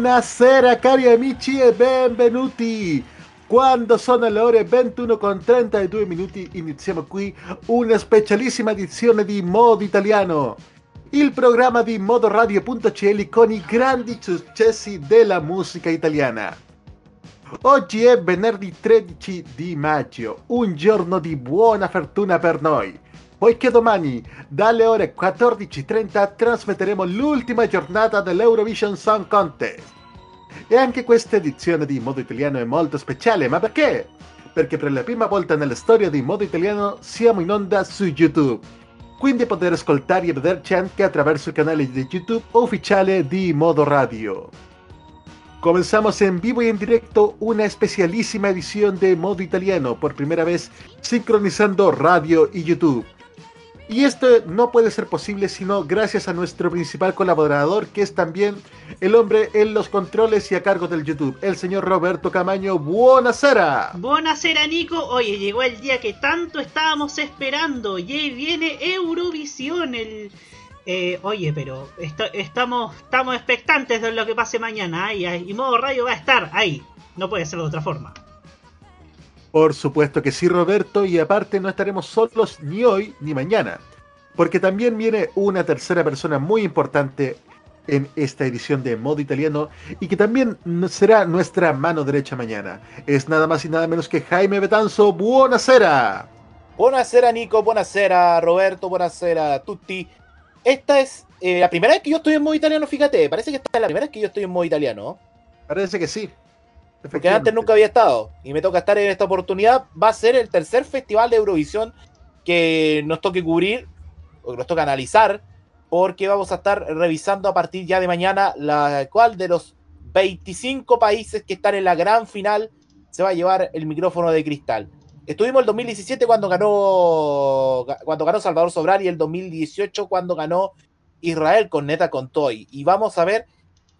Buonasera cari amici e benvenuti! Quando sono le ore 21 con 32 minuti iniziamo qui una specialissima edizione di Modo Italiano, il programma di modoradio.cl con i grandi successi della musica italiana. Oggi è venerdì 13 di maggio, un giorno di buona fortuna per noi poiché domani dalle ore 14.30 trasmetteremo l'ultima giornata dell'Eurovision Song Contest. E anche questa edizione di Modo Italiano è molto speciale, ma perché? Perché per la prima volta nella storia di Modo Italiano siamo in onda su YouTube. Quindi poter ascoltare e vederci anche attraverso il canale di YouTube ufficiale di Modo Radio. Comenzamos en vivo y en directo una especialísima edición de Modo Italiano, por primera vez sincronizando radio y YouTube. Y esto no puede ser posible sino gracias a nuestro principal colaborador, que es también el hombre en los controles y a cargo del YouTube, el señor Roberto Camaño. ¡Buenasera! Buenasera, Nico. Oye, llegó el día que tanto estábamos esperando. Y ahí viene Eurovisión. El, eh, oye, pero estamos, estamos expectantes de lo que pase mañana. ¿eh? y modo radio va a estar ahí. No puede ser de otra forma. Por supuesto que sí, Roberto, y aparte no estaremos solos ni hoy ni mañana, porque también viene una tercera persona muy importante en esta edición de Modo Italiano y que también será nuestra mano derecha mañana. Es nada más y nada menos que Jaime Betanzo. ¡Buonasera! Buonasera, Nico. Buonasera, Roberto. Buonasera, tutti. Esta es eh, la primera vez que yo estoy en modo italiano, fíjate. Parece que esta es la primera vez que yo estoy en modo italiano. Parece que sí. Porque antes nunca había estado y me toca estar en esta oportunidad. Va a ser el tercer festival de Eurovisión que nos toque cubrir o que nos toca analizar porque vamos a estar revisando a partir ya de mañana la cual de los 25 países que están en la gran final se va a llevar el micrófono de cristal. Estuvimos el 2017 cuando ganó cuando ganó Salvador Sobral y el 2018 cuando ganó Israel con Neta Contoy y vamos a ver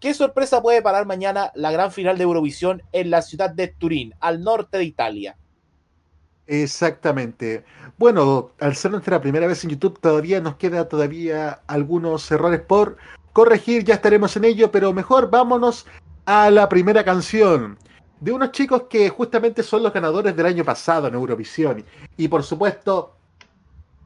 ¿Qué sorpresa puede parar mañana la gran final de Eurovisión en la ciudad de Turín, al norte de Italia? Exactamente. Bueno, al ser nuestra primera vez en YouTube, todavía nos queda todavía algunos errores por corregir, ya estaremos en ello, pero mejor vámonos a la primera canción de unos chicos que justamente son los ganadores del año pasado en Eurovisión. Y por supuesto,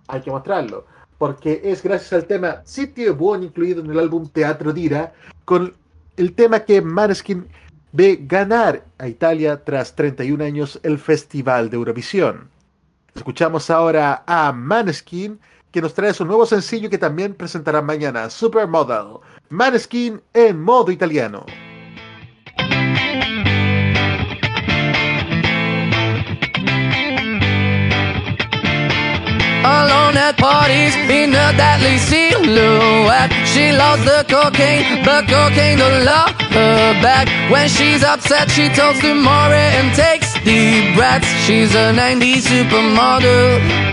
hay que mostrarlo, porque es gracias al tema Sitio Buon incluido en el álbum Teatro Dira, con el tema que Maneskin ve ganar a Italia tras 31 años el Festival de Eurovisión. Escuchamos ahora a Maneskin, que nos trae su nuevo sencillo que también presentará mañana, Supermodel. Maneskin en modo italiano. Alone at parties in a deadly silhouette. She loves the cocaine, but cocaine don't love her back. When she's upset, she talks to Maury and takes deep breaths. She's a 90s supermodel.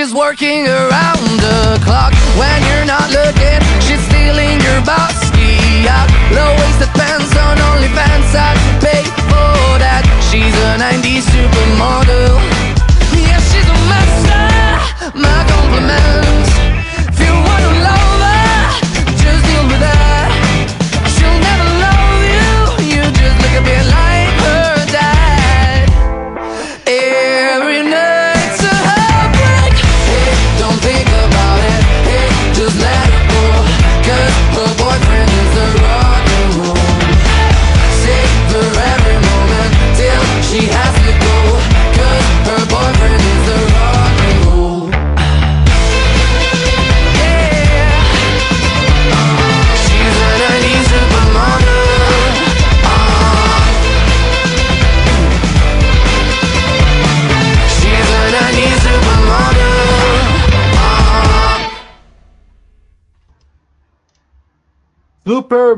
she's working around the clock. When you're not looking, she's stealing your bossy out. Low-waisted pants on OnlyFans, I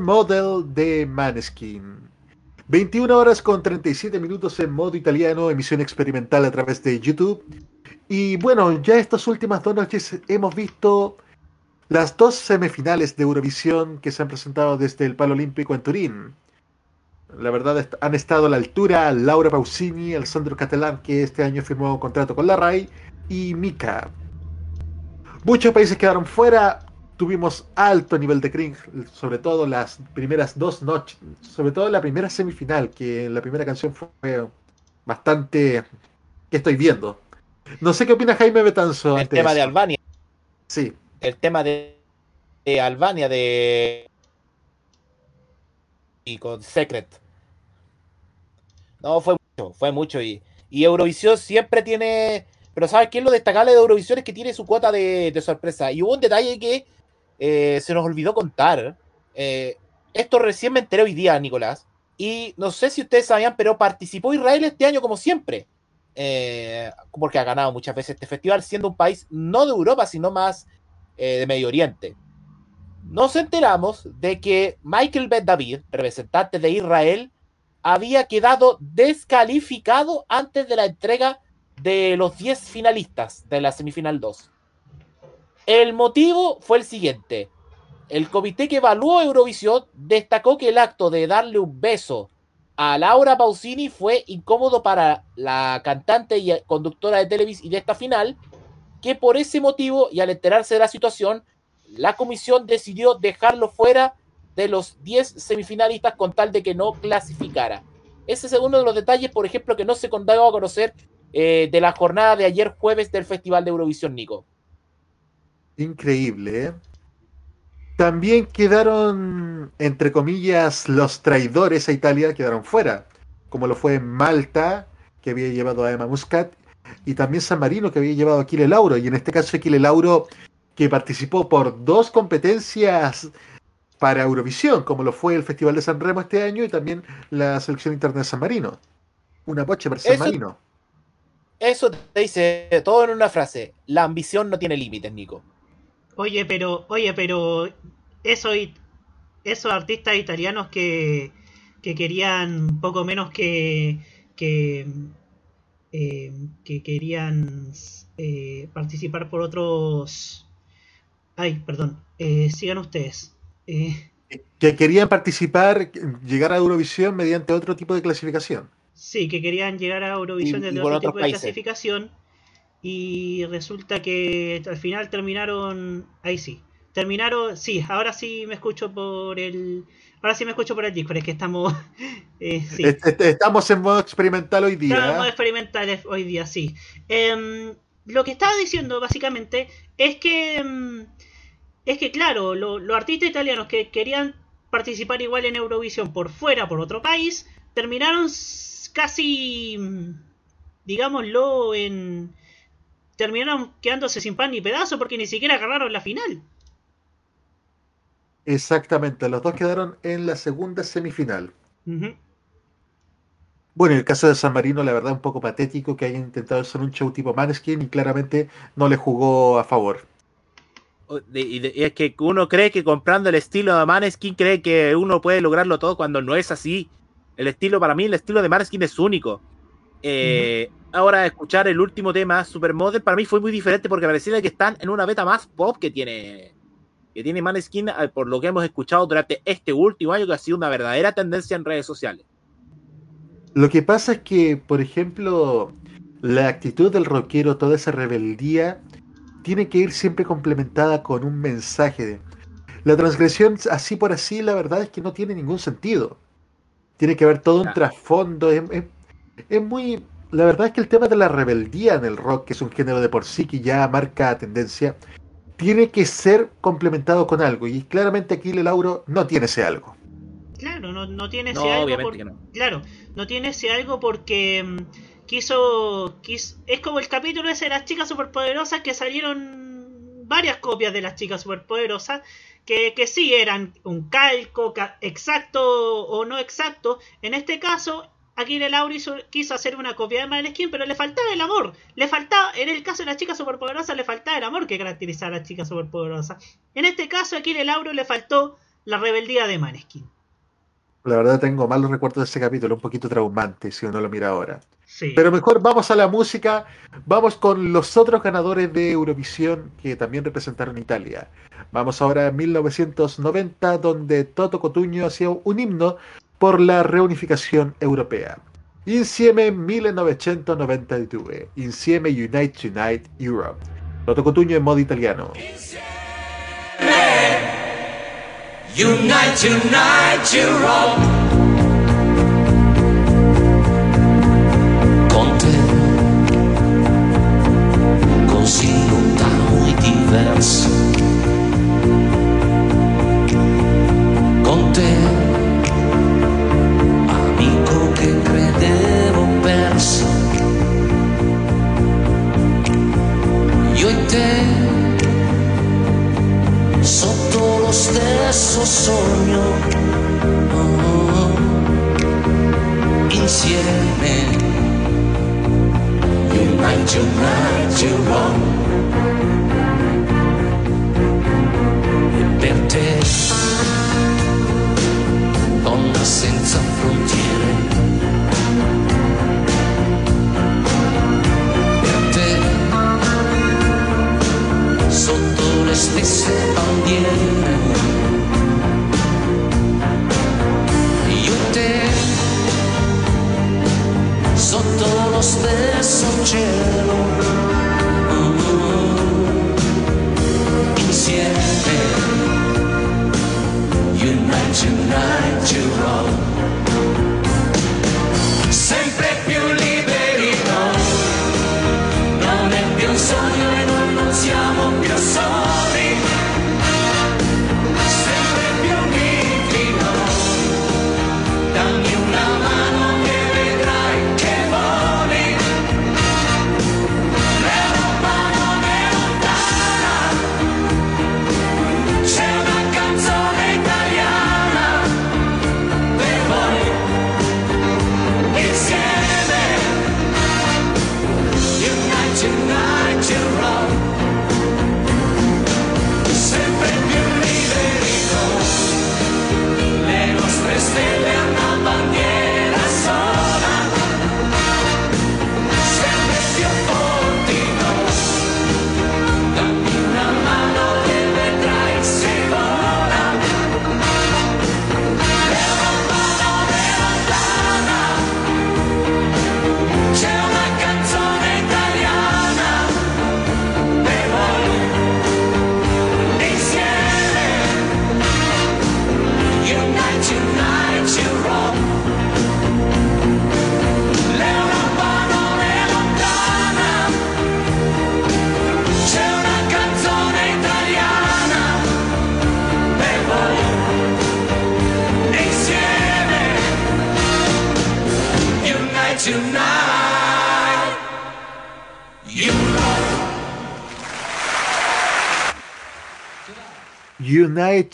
Supermodel de Maneskin. 21 horas con 37 minutos en modo italiano, emisión experimental a través de YouTube. Y bueno, ya estas últimas dos noches hemos visto las dos semifinales de Eurovisión que se han presentado desde el Palo Olímpico en Turín. La verdad han estado a la altura Laura Pausini, Alessandro Catalán, que este año firmó un contrato con la RAI, y Mika. Muchos países quedaron fuera, tuvimos alto nivel de cringe, sobre todo las primeras dos noches, sobre todo la primera semifinal, que la primera canción fue bastante... ¿Qué estoy viendo? No sé qué opina Jaime Betanzo. El tema de Albania. Sí, El tema de, de Albania, de. Y con Secret. No, fue mucho, fue mucho. Y, y Eurovisión siempre tiene. Pero ¿sabes qué es lo destacable de Eurovisión? Es que tiene su cuota de, de sorpresa. Y hubo un detalle que eh, se nos olvidó contar. Eh, esto recién me enteré hoy día, Nicolás. Y no sé si ustedes sabían, pero participó Israel este año como siempre. Eh, porque ha ganado muchas veces este festival, siendo un país no de Europa, sino más de Medio Oriente. Nos enteramos de que Michael Ben David, representante de Israel, había quedado descalificado antes de la entrega de los 10 finalistas de la semifinal 2. El motivo fue el siguiente. El comité que evaluó Eurovisión destacó que el acto de darle un beso a Laura Pausini fue incómodo para la cantante y conductora de Televis y de esta final, que por ese motivo y al enterarse de la situación, la comisión decidió dejarlo fuera de los 10 semifinalistas con tal de que no clasificara. Ese es uno de los detalles, por ejemplo, que no se daba a conocer eh, de la jornada de ayer jueves del Festival de Eurovisión, Nico. Increíble. ¿eh? También quedaron, entre comillas, los traidores a Italia, quedaron fuera, como lo fue Malta, que había llevado a Emma Muscat, y también San Marino, que había llevado a Aquile Lauro, y en este caso Aquile Lauro, que participó por dos competencias para Eurovisión, como lo fue el Festival de San Remo este año y también la selección interna de San Marino. Una bocha para San Eso- Marino. Eso te dice todo en una frase. La ambición no tiene límites, Nico. Oye, pero, oye, pero eso, esos artistas italianos que, que querían poco menos que que, eh, que querían eh, participar por otros. Ay, perdón. eh, sigan ustedes. Eh, Que querían participar, llegar a Eurovisión mediante otro tipo de clasificación. sí, que querían llegar a Eurovisión desde otro tipo de clasificación. Y resulta que al final terminaron. Ahí sí. Terminaron. Sí, ahora sí me escucho por el. Ahora sí me escucho por el Discord, es que estamos. eh, sí. Estamos en modo experimental hoy día. Estamos experimentales hoy día, sí. Em, lo que estaba diciendo básicamente es que. em, es que, claro, lo- los artistas italianos que querían participar igual en Eurovisión por fuera, por otro país, terminaron casi. digámoslo, en. Terminaron quedándose sin pan ni pedazo porque ni siquiera agarraron la final. Exactamente, los dos quedaron en la segunda semifinal. Ujú. Bueno, en el caso de San Marino, la verdad, un poco patético que hayan intentado hacer un show tipo Maneskin y claramente no le jugó a favor. Y de- y es que uno cree que comprando el estilo de Maneskin cree que uno puede lograrlo todo cuando no es así. El estilo, para mí, el estilo de Maneskin es único. Eh, ahora escuchar el último tema, Supermodel, para mí fue muy diferente porque parecía que están en una beta más pop que tiene que tiene Maneskin, eh, por lo que hemos escuchado durante este último año, que ha sido una verdadera tendencia en redes sociales. Lo que pasa es que, por ejemplo, la actitud del rockero, toda esa rebeldía, tiene que ir siempre complementada con un mensaje. La transgresión, así por así, la verdad es que no tiene ningún sentido. Tiene que haber todo un trasfondo. Es, es, muy. La verdad es que el tema de la rebeldía en el rock, que es un género de por sí que ya marca tendencia, tiene que ser complementado con algo. Y claramente aquí el Lauro no tiene ese algo. Claro, no, tiene ese algo. Claro, no tiene ese algo porque mm, quiso, Es como el capítulo ese de las chicas superpoderosas que salieron varias copias de las chicas superpoderosas. Que, que sí eran un calco exacto o no exacto. En este caso, Aquí Lauri quiso hacer una copia de Maneskin, pero le faltaba el amor. Le faltaba, en el caso de la chica superpoderosa, le faltaba el amor que caracteriza a la chica superpoderosa. En este caso, aquí el Lauro le faltó la rebeldía de Maneskin. La verdad tengo malos recuerdos de ese capítulo, un poquito traumante si uno lo mira ahora. Pero mejor vamos a la música, vamos con los otros ganadores de Eurovisión que también representaron Italia. Vamos ahora a 1990, donde Toto Cotuño hacía un himno por la reunificación europea. Insieme 1992, Insieme Unite Unite Europe. Toto Cotuño en modo italiano. Unite Unite Europe. Con te, così lontano e diverso.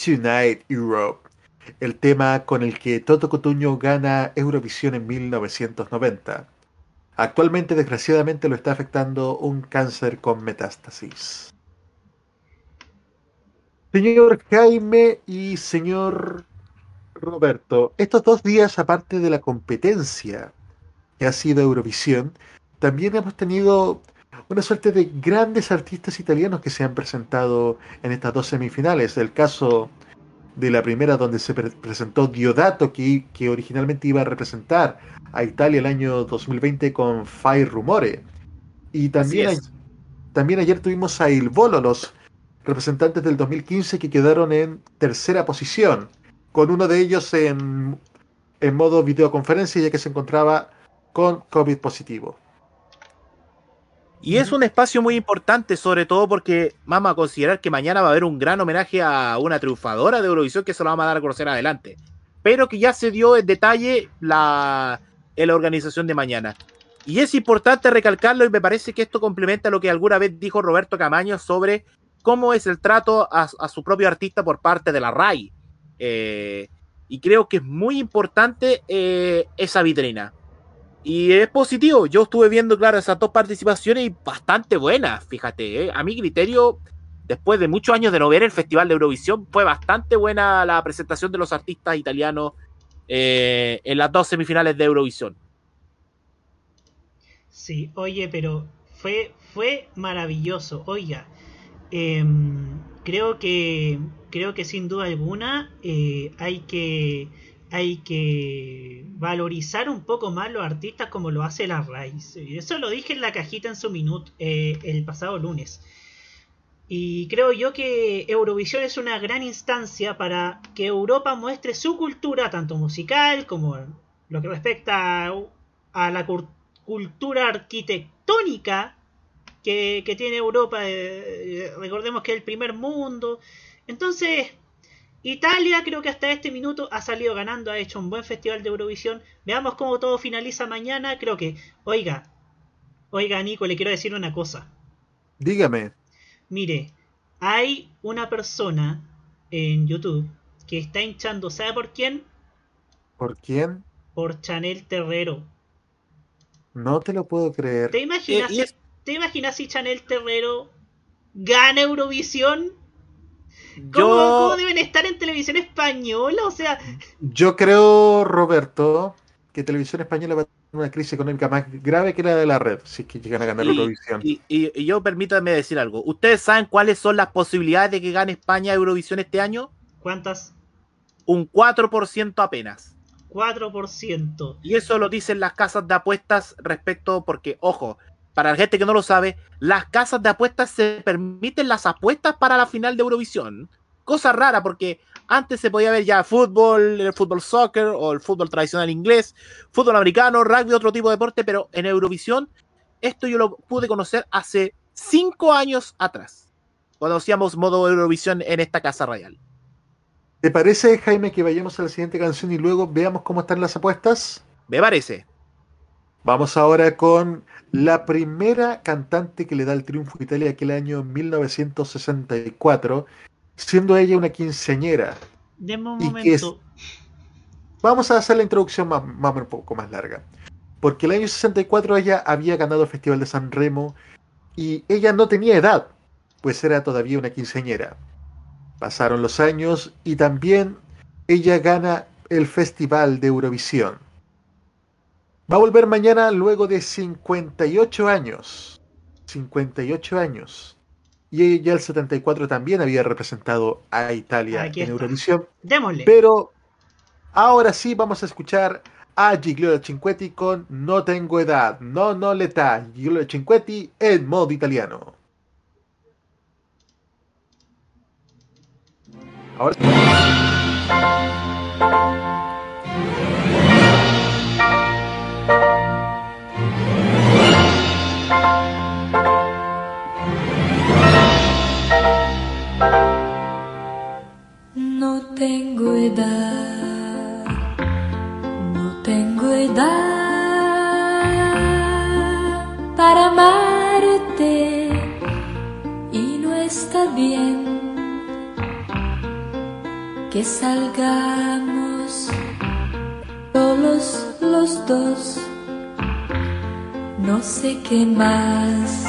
Tonight Europe, el tema con el que Toto Cotuño gana Eurovisión en 1990. Actualmente, desgraciadamente, lo está afectando un cáncer con metástasis. Señor Jaime y señor Roberto, estos dos días, aparte de la competencia que ha sido Eurovisión, también hemos tenido una suerte de grandes artistas italianos que se han presentado en estas dos semifinales. El caso de la primera donde se pre- presentó Diodato, que, que originalmente iba a representar a Italia el año 2020 con Fai Rumore. Y también ayer tuvimos a Il Volo, los representantes del 2015 que quedaron en tercera posición, con uno de ellos en, en modo videoconferencia ya que se encontraba con COVID positivo. Y es un espacio muy importante, sobre todo porque vamos a considerar que mañana va a haber un gran homenaje a una triunfadora de Eurovisión que se lo vamos a dar a conocer adelante. Pero que ya se dio en detalle la, en la organización de mañana. Y es importante recalcarlo y me parece que esto complementa lo que alguna vez dijo Roberto Camaño sobre cómo es el trato a, a su propio artista por parte de la RAI. Eh, y creo que es muy importante eh, esa vitrina. Y es positivo. Yo estuve viendo, claro, esas dos participaciones y bastante buenas, fíjate. ¿eh? A mi criterio, después de muchos años de no ver el Festival de Eurovisión, fue bastante buena la presentación de los artistas italianos eh, en las dos semifinales de Eurovisión. Sí, oye, pero fue, fue maravilloso. Oiga, em, creo que creo que sin duda alguna eh, hay que hay que valorizar un poco más los artistas como lo hace la raíz. Eso lo dije en la cajita en su minuto eh, el pasado lunes. Y creo yo que Eurovisión es una gran instancia para que Europa muestre su cultura, tanto musical como lo que respecta a, la cultura arquitectónica que, que tiene Europa. eh, eh, recordemos que es el primer mundo. Entonces, Italia creo que hasta este minuto ha salido ganando, ha hecho un buen festival de Eurovisión. Veamos cómo todo finaliza mañana. Creo que, oiga, oiga Nico, le quiero decir una cosa. Dígame, Mire, hay una persona en YouTube que está hinchando, ¿sabe por quién? ¿por quién? Por Chanel Terrero. No te lo puedo creer. ¿Te imaginas, Eh, es- ¿te imaginas si Chanel Terrero gana Eurovisión? ¿Cómo, Yo, cómo deben estar en televisión española? O sea, Yo creo, Roberto, que Televisión Española va a tener una crisis económica más grave que la de la red, si es que llegan a ganar la Eurovisión. y, y- y yo permítanme decir algo. ¿Ustedes saben cuáles son las posibilidades de que gane España Eurovisión este año? ¿cuántas? Un 4% apenas. 4%. Y eso lo dicen las casas de apuestas respecto, porque, ojo, para la gente que no lo sabe, las casas de apuestas se permiten las apuestas para la final de Eurovisión. Cosa rara, porque antes se podía ver ya fútbol, el fútbol soccer o el fútbol tradicional inglés, fútbol americano, rugby, otro tipo de deporte, pero en Eurovisión, esto yo lo pude conocer hace cinco años atrás, cuando hacíamos modo Eurovisión en esta casa radial. ¿Te parece, Jaime, que vayamos a la siguiente canción y luego veamos cómo están las apuestas? Me parece. Vamos ahora con la primera cantante que le da el triunfo a Italia aquel año 1964, siendo ella una quinceañera. Deme un ¿Y qué es? momento. Vamos a hacer la introducción más, más un poco más larga. Porque el año 64 ella había ganado el Festival de San Remo y ella no tenía edad, pues era todavía una quinceañera. Pasaron los años y también ella gana el Festival de Eurovisión. Va a volver mañana luego de 58 años. 58 años. Y ella el 74 también había representado a Italia Aquí en está. Eurovisión. Démosle. Pero ahora sí vamos a escuchar a Giglio Cinquetti con No tengo edad, no no l'età. Giglio Cinquetti en modo italiano. Ahora tengo edad, no tengo edad para amarte y no está bien que salgamos solos los dos. No sé qué más,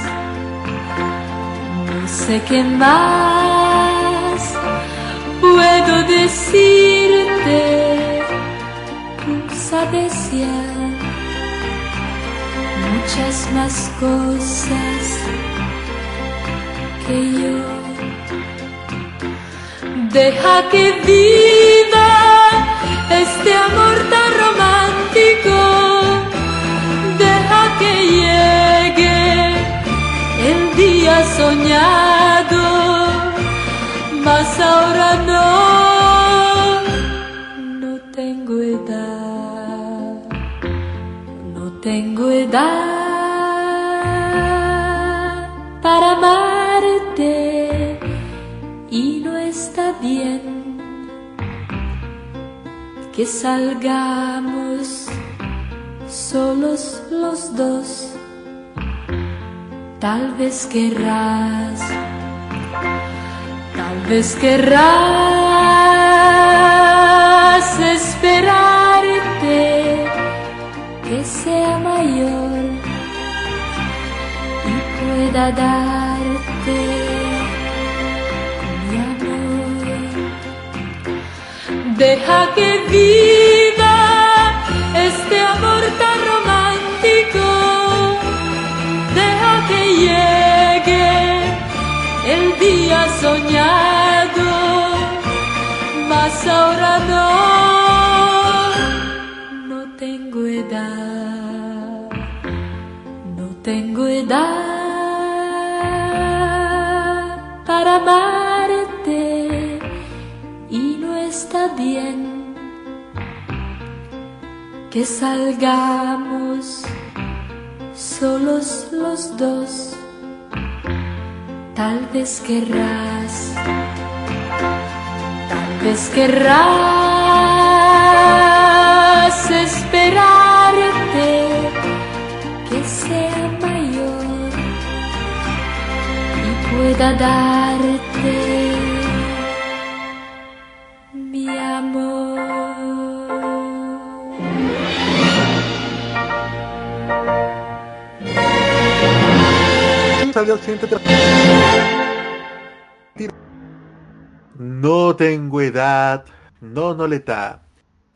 no sé qué más puedo decirte, tú sabes ya muchas más cosas que yo. Deja que viva este amor tan romántico. Deja que llegue el día soñado, ahora no, no tengo edad, no tengo edad para amarte. Y no está bien que salgamos solos los dos. Tal vez querrás, vez querrás esperarte que sea mayor y pueda darte mi amor. Deja que viva este amor tan soñado, mas ahora no, no tengo edad, no tengo edad para amarte y no está bien que salgamos solos los dos. Tal vez querrás, tal vez querrás esperarte que sea mayor y pueda darte No tengo edad, no no l'età.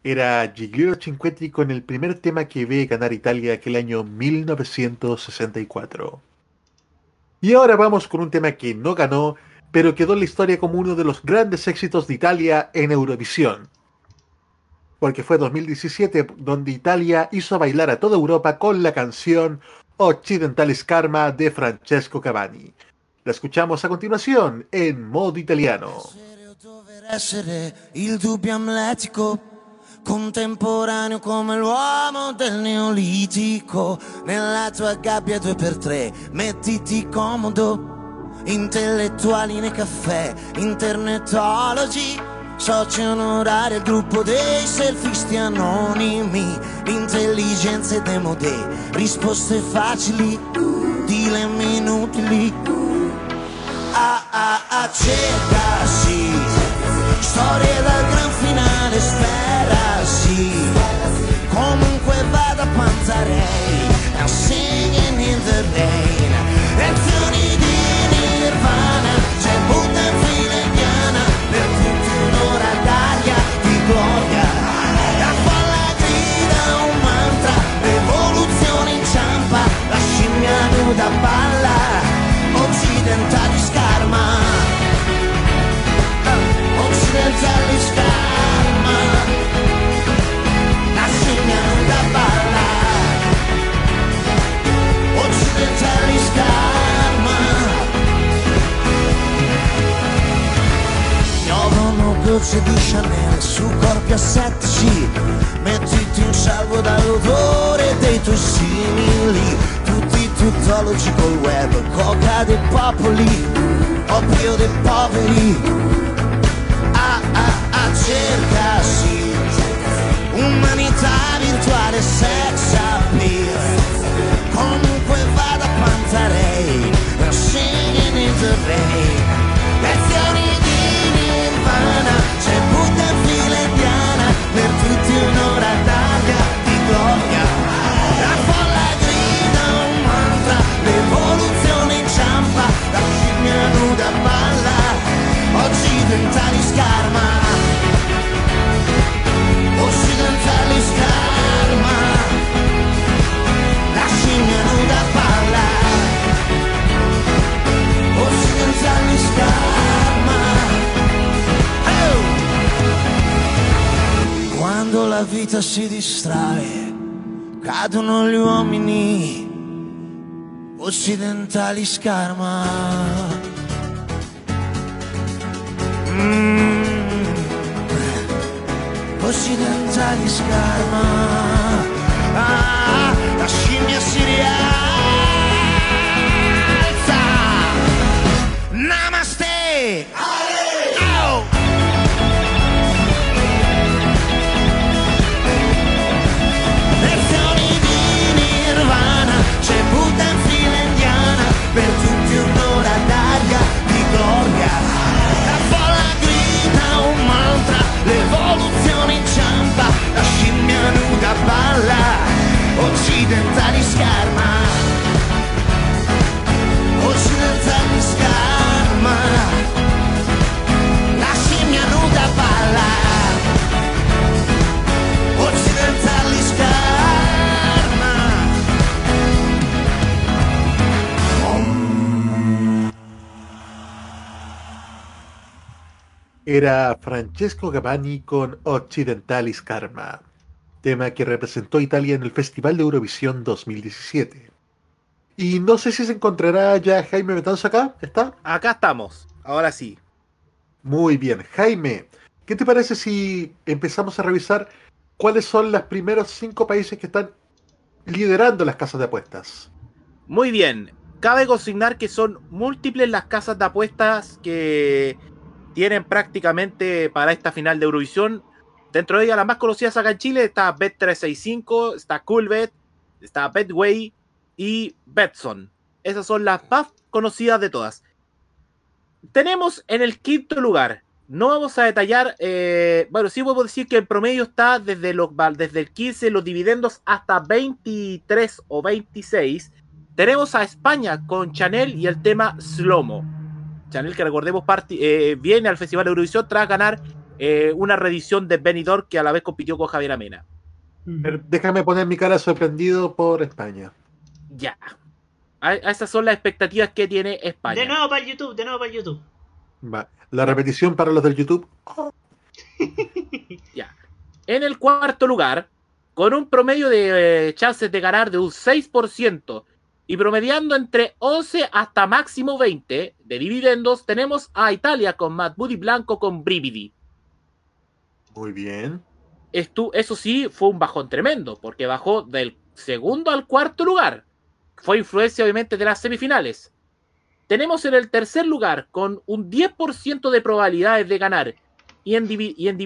Era Giglio Cinquetti con el primer tema que ve ganar Italia aquel año 1964. Y ahora vamos con un tema que no ganó, pero quedó en la historia como uno de los grandes éxitos de Italia en Eurovisión. Porque fue 2017 donde Italia hizo bailar a toda Europa con la canción Occidentalis Karma de Francesco Cavani. La escuchamos a continuación en modo italiano. essere il dubbio amletico, contemporaneo come l'uomo del neolitico. Nella tua gabbia due per tre, mettiti comodo. Intellettuali nei caffè, internetologi, soci onorari al gruppo dei selfisti anonimi, intelligenze demodè, risposte facili, dilemmi inutili. Ah ah ah cerca sì. Storie dal gran finale spera sì. Comunque vada Panzarei I'm singing in the rain gocce di Chanel su corpi assettici Mettiti in salvo dall'odore dei tuoi simili. Tutti tuttologi col web Coca dei popoli. Oppio dei poveri Ah si distrae, cadono gli uomini occidentali scarma. Mm. Occidentali scarma. Ah, la scimmia si rialza. Namaste. Nuda balla, occidentali scarma. Occidentali scarma, la scimmia nuda balla. Occidentali scarma. Era Francesco Gavani con Occidentalis Karma, tema que representó Italia en el Festival de Eurovisión 2017. Y no sé si se encontrará ya Jaime Betanzo acá, ¿está? Acá estamos, ahora sí. Muy bien, Jaime, ¿qué te parece si empezamos a revisar cuáles son los primeros cinco países que están liderando las casas de apuestas? Muy bien, cabe consignar que son múltiples las casas de apuestas que tienen prácticamente para esta final de Eurovisión. Dentro de ellas, las más conocidas acá en Chile está Bet365, está Coolbet, está Betway y Betson. Esas son las más conocidas de todas. Tenemos en el quinto lugar. No vamos a detallar, eh, bueno, sí podemos decir que el promedio está desde, los, desde el 15, los dividendos, hasta 23 o 26. Tenemos a España con Chanel y el tema Slomo. Chanel, que recordemos, eh, viene al Festival de Eurovisión tras ganar eh, una reedición de Benidorm que a la vez compitió con Javier Amena. Déjame poner mi cara sorprendido por España. Ya. A, esas son las expectativas que tiene España. De nuevo para el YouTube, de nuevo para el YouTube. Va. La repetición para los del YouTube. Ya. En el cuarto lugar, con un promedio de eh, chances de ganar de un 6% y promediando entre 11 hasta máximo 20 de dividendos, tenemos a Italia con Matt Blanco con Brividi. Muy bien. Eso sí, fue un bajón tremendo, porque bajó del segundo al cuarto lugar. Fue influencia, obviamente, de las semifinales. Tenemos en el tercer lugar, con un 10% de probabilidades de ganar y en, y en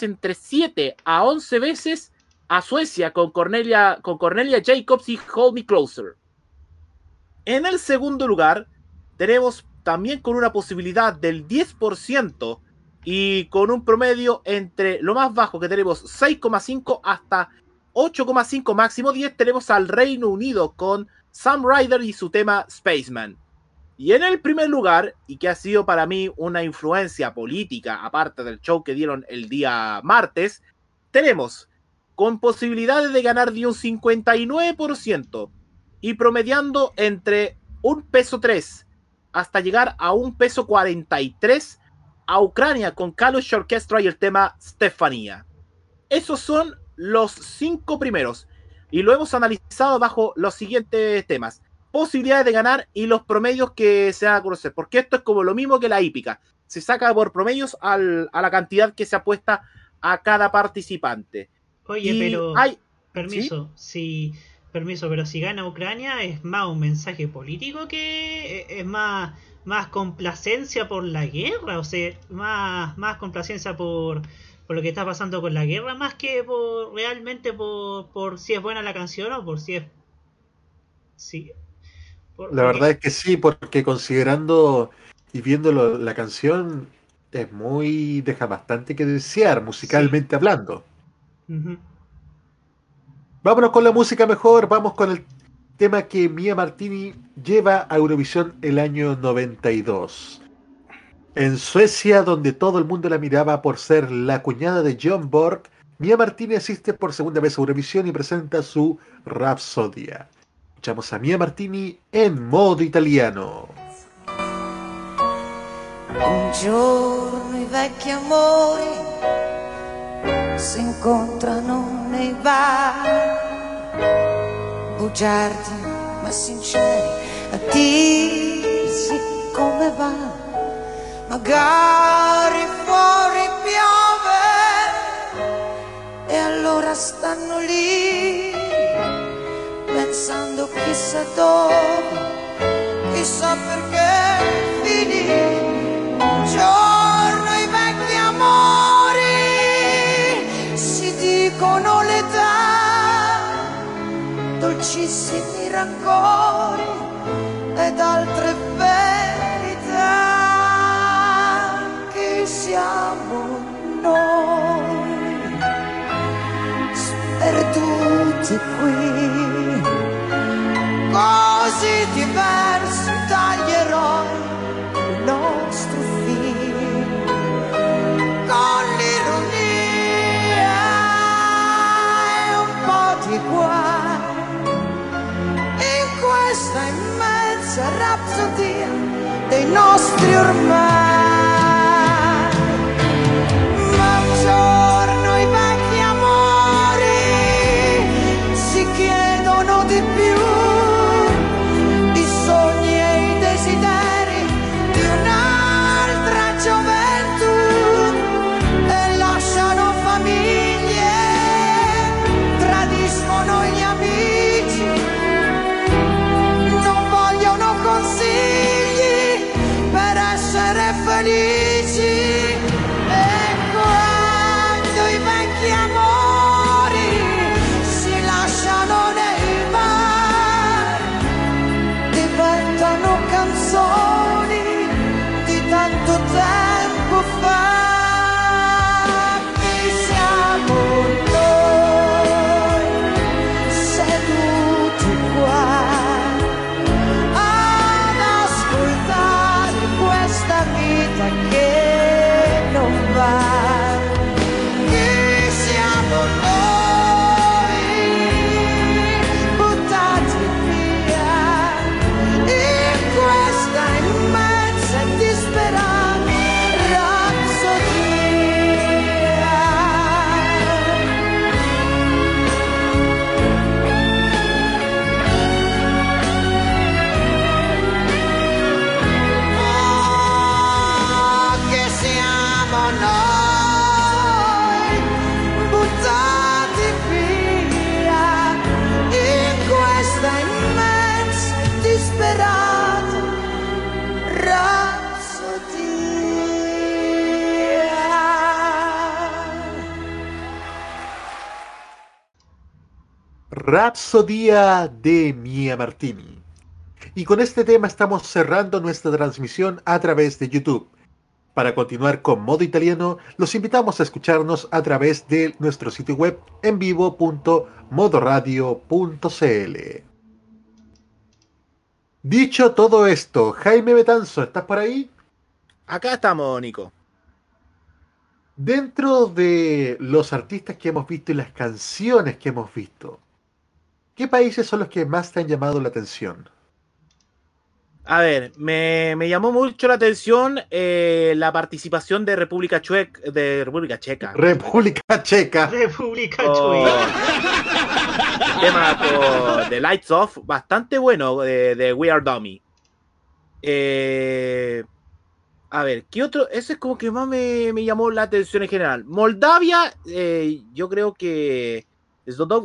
entre 7 a 11 veces, a Suecia con Cornelia, con Cornelia Jacobs y Hold Me Closer. En el segundo lugar, tenemos también con una posibilidad del 10% y con un promedio entre lo más bajo que tenemos 6,5 hasta 8,5 máximo 10 tenemos al Reino Unido con Sam Ryder y su tema Spaceman. Y en el primer lugar, y que ha sido para mí una influencia política, aparte del show que dieron el día martes, tenemos con posibilidades de ganar de un 59% y promediando entre un peso 3 hasta llegar a un peso 43 a Ucrania con Kalush Orchestra y el tema Stefania. Esos son los cinco primeros y lo hemos analizado bajo los siguientes temas. Posibilidades de ganar y los promedios que se van a conocer, porque esto es como lo mismo que la hípica. Se saca por promedios al- a la cantidad que se apuesta a cada participante. Oye, Y pero. hay- Permiso, si. Permiso, pero si gana Ucrania es más un mensaje político que. eh, Es más. Más complacencia por la guerra, o sea, más, más complacencia por, por lo que está pasando con la guerra, más que por realmente por, por si es buena la canción o por si es. Sí. Por- La porque- verdad es que sí, porque considerando y viendo lo- la canción, es muy. deja bastante que desear, musicalmente hablando. Ujú. Vámonos con la música mejor, vamos con el tema que Mia Martini lleva a Eurovisión el año 92. En Suecia, donde todo el mundo la miraba por ser la cuñada de John Borg, Mia Martini asiste por segunda vez a Eurovisión y presenta su Rapsodia. Escuchamos a Mia Martini en modo italiano. I vecchi amori si incontrano nei bar. Bugiardi ma sinceri a dirsi come va. Magari fuori piove e allora stanno lì pensando chissà dove, chissà perché dolcissimi rancori ed altre verità che siamo noi. Sperduti qui Rapsodía de Mia Martini. Y con este tema estamos cerrando nuestra transmisión a través de YouTube. Para continuar con modo italiano, los invitamos a escucharnos a través de nuestro sitio web en vivo.modoradio.cl. Dicho todo esto, Jaime Betanzo, ¿estás por ahí? Acá estamos, Nico. Dentro de los artistas que hemos visto y las canciones que hemos visto, ¿qué países son los que más te han llamado la atención? A ver, me, me llamó mucho la atención eh, la participación de República Chuec, de República Checa. República Checa. República Oh. Chueca. tema The Lights Off, bastante bueno de, de We Are Dummy. Eh, a ver, ¿qué otro? Ese es como que más me, me llamó la atención en general. Moldavia, eh, yo creo que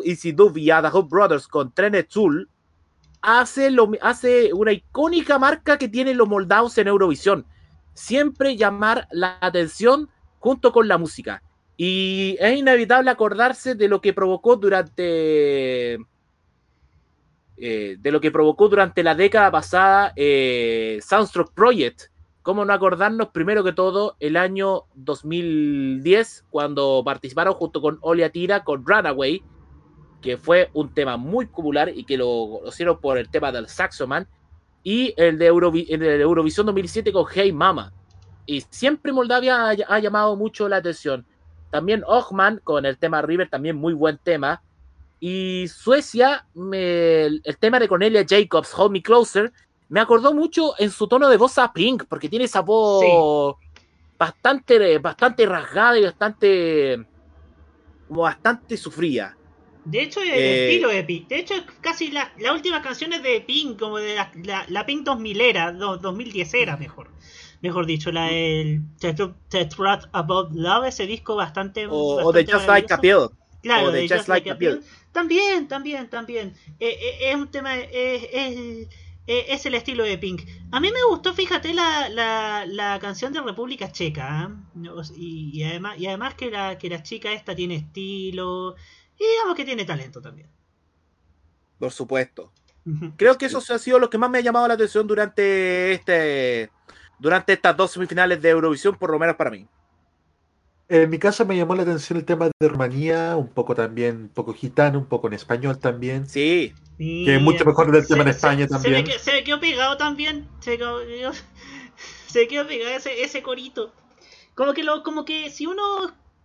y Sidov y Adahov Brothers con Trenet Zul hace, lo, hace una icónica marca que tienen los moldavos en Eurovisión. Siempre llamar la atención junto con la música. Y es inevitable acordarse de lo que provocó durante. eh, de lo que provocó durante la década pasada eh, Soundstruck Project. ¿Cómo no acordarnos primero que todo el año 2010 cuando participaron junto con Olia Tira con Runaway, que fue un tema muy popular y que lo conocieron por el tema del Saxoman, y el de, Eurovi- el Eurovisión 2007 con Hey Mama. Y siempre Moldavia ha, llamado mucho la atención. También Ochman con el tema River, también muy buen tema. Y Suecia, el tema de Cornelia Jacobs, Hold Me Closer, me acordó mucho en su tono de voz a Pink, porque tiene esa voz bastante, bastante rasgada y bastante como bastante sufrida. De hecho, el Eh, estilo de Pink. De hecho, casi la- las últimas canciones de Pink, como de la, la, la Pink 2000 era, do- 2010 era mejor. Mejor dicho, la del Truth About Love, ese disco bastante. O, de Just Like a. Pill. Claro, o de Just Like a Pill. También, también, también. Eh, eh, es un tema. es- eh, es el estilo de Pink. A mí me gustó, fíjate, la, la, la canción de República Checa. No, Y, y además, y además que, la, que la chica esta tiene estilo. Y digamos que tiene talento también. Por supuesto. Creo que eso ha sido lo que más me ha llamado la atención durante este durante estas dos semifinales de Eurovisión, por lo menos para mí. En mi caso me llamó la atención el tema de Rumanía, un poco también, un poco gitano, un poco en español también. Sí, Que es mucho mejor del tema en España se también. me que- se me quedó pegado también. Se quedó, se quedó pegado ese, ese corito. Como que, lo, como que si uno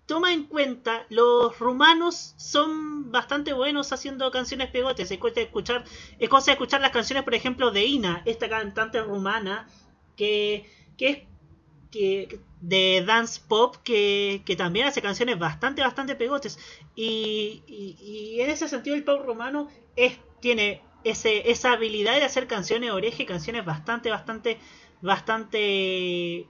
toma en cuenta, los rumanos son bastante buenos haciendo canciones pegotes. Es cosa de escuchar, es cosa de escuchar las canciones, por ejemplo, de Ina, esta cantante rumana, que, que es que de dance pop que, que también hace canciones bastante bastante pegotes. Y, y- en ese sentido el pop romano es tiene ese, esa habilidad de hacer canciones oreja y canciones bastante bastante bastante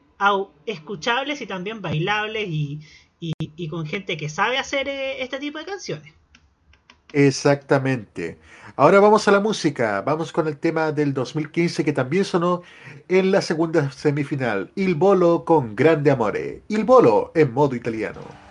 escuchables y también bailables y, y- y con gente que sabe hacer eh, este tipo de canciones Exactamente. Ahora vamos a la música. Vamos con el tema del 2015 que también sonó en la segunda semifinal. Il Bolo con Grande Amore. Il Bolo en modo italiano.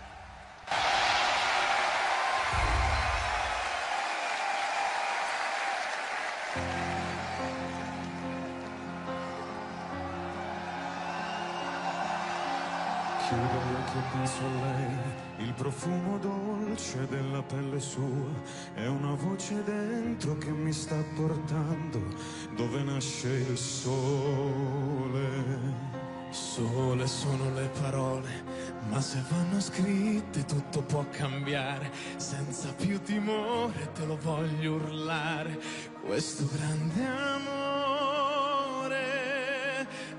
Della pelle sua, è una voce dentro che mi sta portando dove nasce il sole. Sole sono le parole, ma se vanno scritte tutto può cambiare. Senza più timore te lo voglio urlare. Questo grande amore,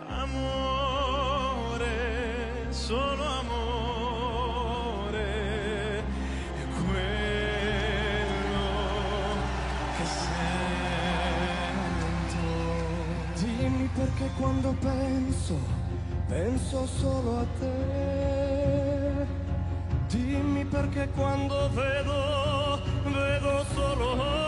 amore, solo amore. Perché quando penso, penso solo a te. Dimmi perché quando vedo, vedo solo te.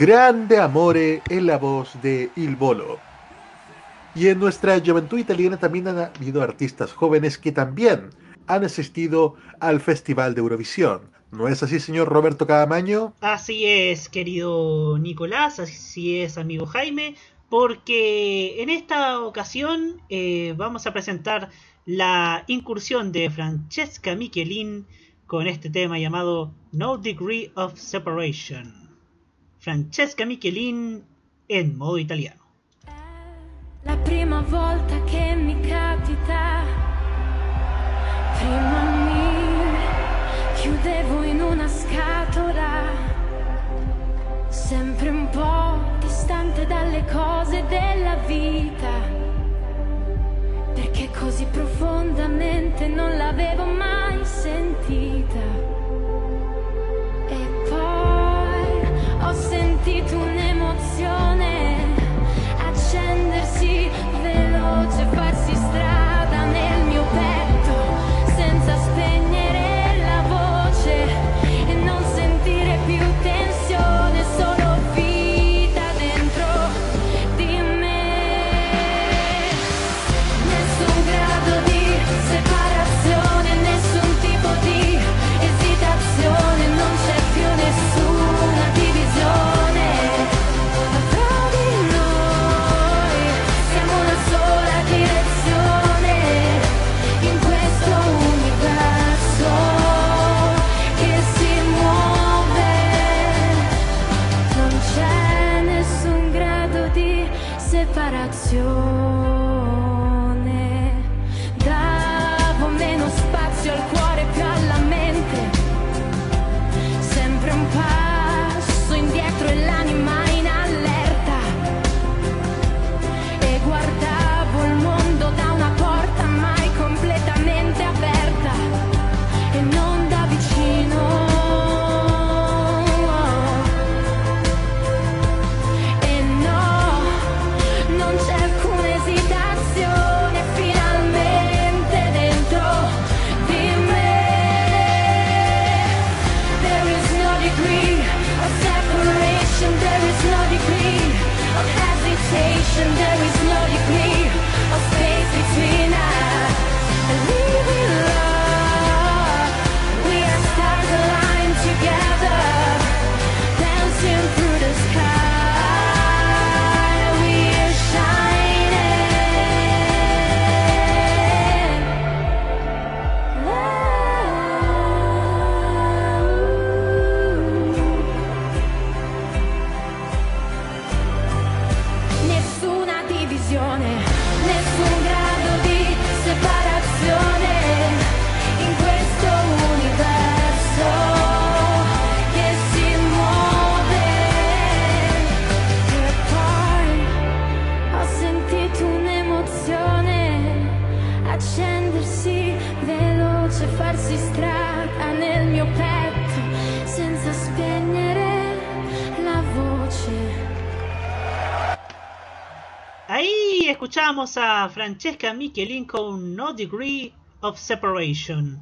Grande Amore en la voz de Il Bolo. Y en nuestra juventud italiana también han habido artistas jóvenes que también han asistido al Festival de Eurovisión. ¿No es así, señor Roberto Cadamaño? Así es, querido Nicolás, así es, amigo Jaime, porque en esta ocasión eh, vamos a presentar la incursión de Francesca Michelin con este tema llamado No Degree of Separation. Francesca Michelin en modo italiano. La prima volta che mi capita, prima mi chiudevo in una scatola, sempre un po' distante dalle cose della vita, perché così profondamente non l'avevo mai sentita. Sentito un'emozione accendersi veloce, Francesca Michelin con No Degree of Separation,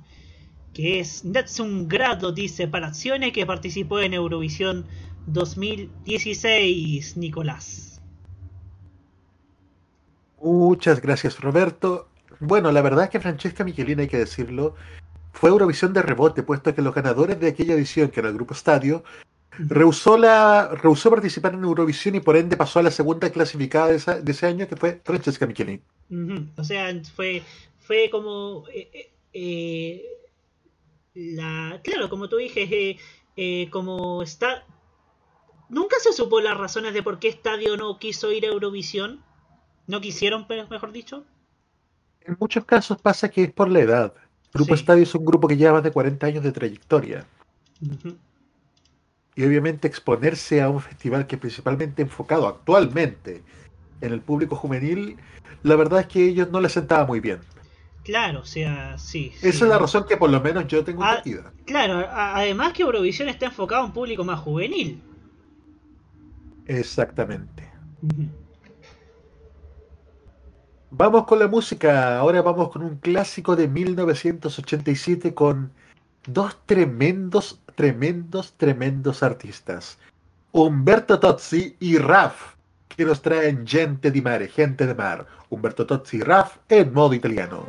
que es un grado di separazione que participó en Eurovisión 2016, Nicolás. Muchas gracias, Roberto. Bueno, la verdad es que Francesca Michelin, hay que decirlo, fue Eurovisión de rebote, puesto que los ganadores de aquella edición, que era el Grupo Estadio, rehusó, la, rehusó participar en Eurovisión y por ende pasó a la segunda clasificada de, esa- de ese año, que fue Francesca Michelin. O sea, fue, fue como eh, eh, eh, la, claro, como tú dices, eh, como está, nunca se supo las razones de por qué Estadio no quiso ir a Eurovisión, no quisieron, mejor dicho. En muchos casos pasa que es por la edad. Grupo Sí. Estadio es un grupo que lleva más de 40 años de trayectoria. Ujú. Y obviamente exponerse a un festival que es principalmente enfocado actualmente en el público juvenil, la verdad es que a ellos no les sentaba muy bien. Claro, o sea, sí. Esa sí. es la razón que por lo menos yo tengo Ah, entendida. Claro, además que Eurovisión está enfocado a un público más juvenil. Exactamente. Vamos con la música. Ahora vamos con un clásico de 1987 con dos tremendos, tremendos, tremendos artistas. Humberto Tozzi y Raf. que nos traen Gente di Mare, Gente de Mar, Humberto Tozzi y Raf en modo italiano.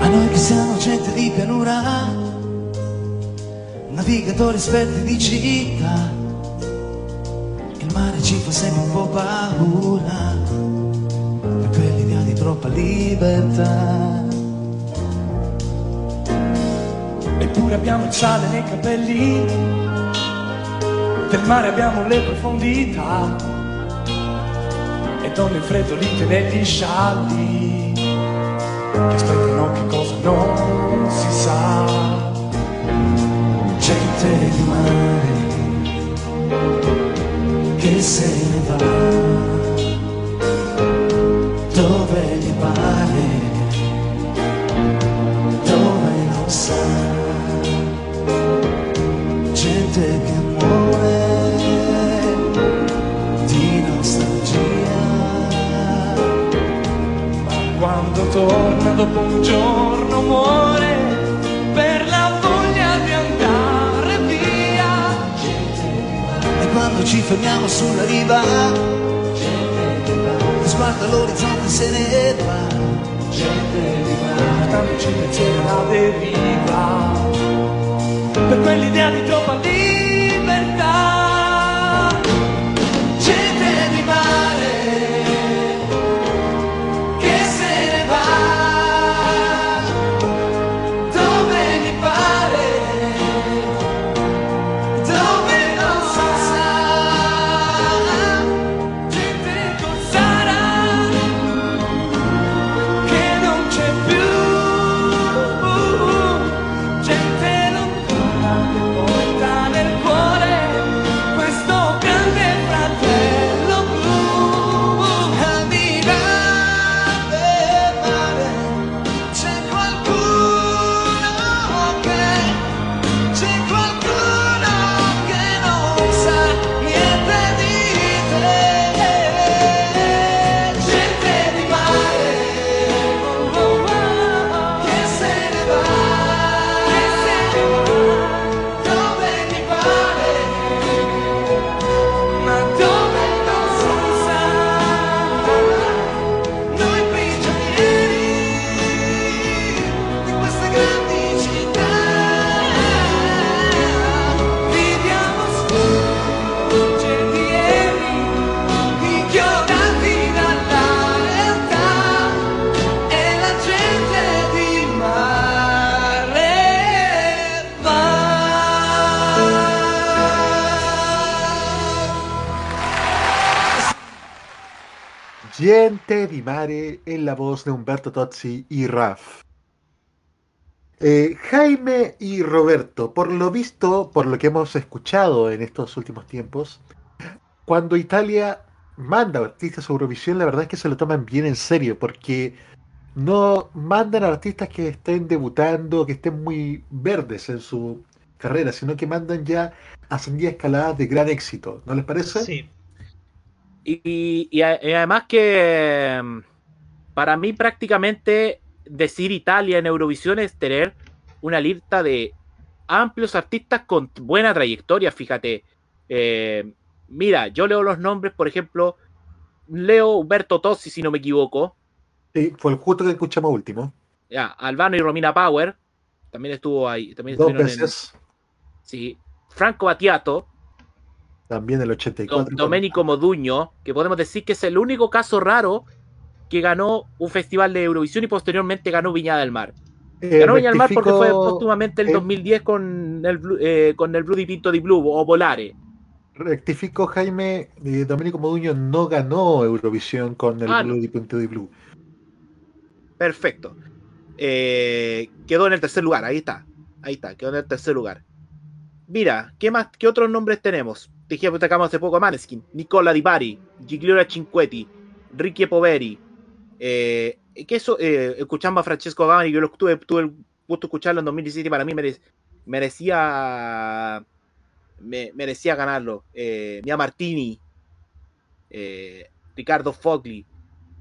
A noi che siamo gente di pianura, navigatori esperti di città, il mare ci fa sempre un po' paura, per quell'idea di troppa libertà. Eppure abbiamo il sale nei capelli, del mare abbiamo le profondità, e donne freddolite negli scialli che aspettano che cosa non si sa. Gente di mare che se ne va torna dopo un giorno muore per la voglia di andare via. E quando ci fermiamo sulla riva, sguardo all'orizzonte se ne va. Portandoci insieme alla deriva, per quell'idea di troppa libertà. Voz de Humberto Tozzi y Raf. Eh, Jaime y Roberto, por lo visto, por lo que hemos escuchado en estos últimos tiempos, cuando Italia manda artistas a Eurovisión, la verdad es que se lo toman bien en serio, porque no mandan artistas que estén debutando, que estén muy verdes en su carrera, sino que mandan ya a sandías escaladas de gran éxito. ¿No les parece? Sí. Y, además que para mí prácticamente decir Italia en Eurovisión es tener una lista de amplios artistas con buena trayectoria, fíjate. Eh, mira, yo leo los nombres, por ejemplo, leo Humberto Tossi, si no me equivoco, Sí, fue el justo que escuchamos último. ya, Albano y Romina Power, también estuvo ahí, también Dos estuvieron en- veces, sí, Franco Battiato, también el Do- 84. Domenico Moduño, que podemos decir que es el único caso raro que ganó un festival de Eurovisión y posteriormente ganó Viña del Mar. Eh, Ganó Viña del Mar porque fue póstumamente el eh, 2010 con el, eh, con el Blue di Pinto di Blue o Volare. Rectifico, Jaime, Domenico Moduño no ganó Eurovisión con el Ah, Blue no. di Blue. Perfecto. Eh, quedó en el tercer lugar, ahí está. Ahí está, quedó en el tercer lugar. Mira, ¿qué más? ¿Qué otros nombres tenemos? Dijimos, sacamos hace poco a Maneskin, Nicola Di Bari, Gigliola Cinquetti, Ricky Poveri. Eh, que eso, eh, escuchamos a Francesco Gavani, yo lo tuve, tuve el gusto de escucharlo en 2017 y para mí mere- merecía me- merecía ganarlo. Eh, Mia Martini, eh, Ricardo Fogli,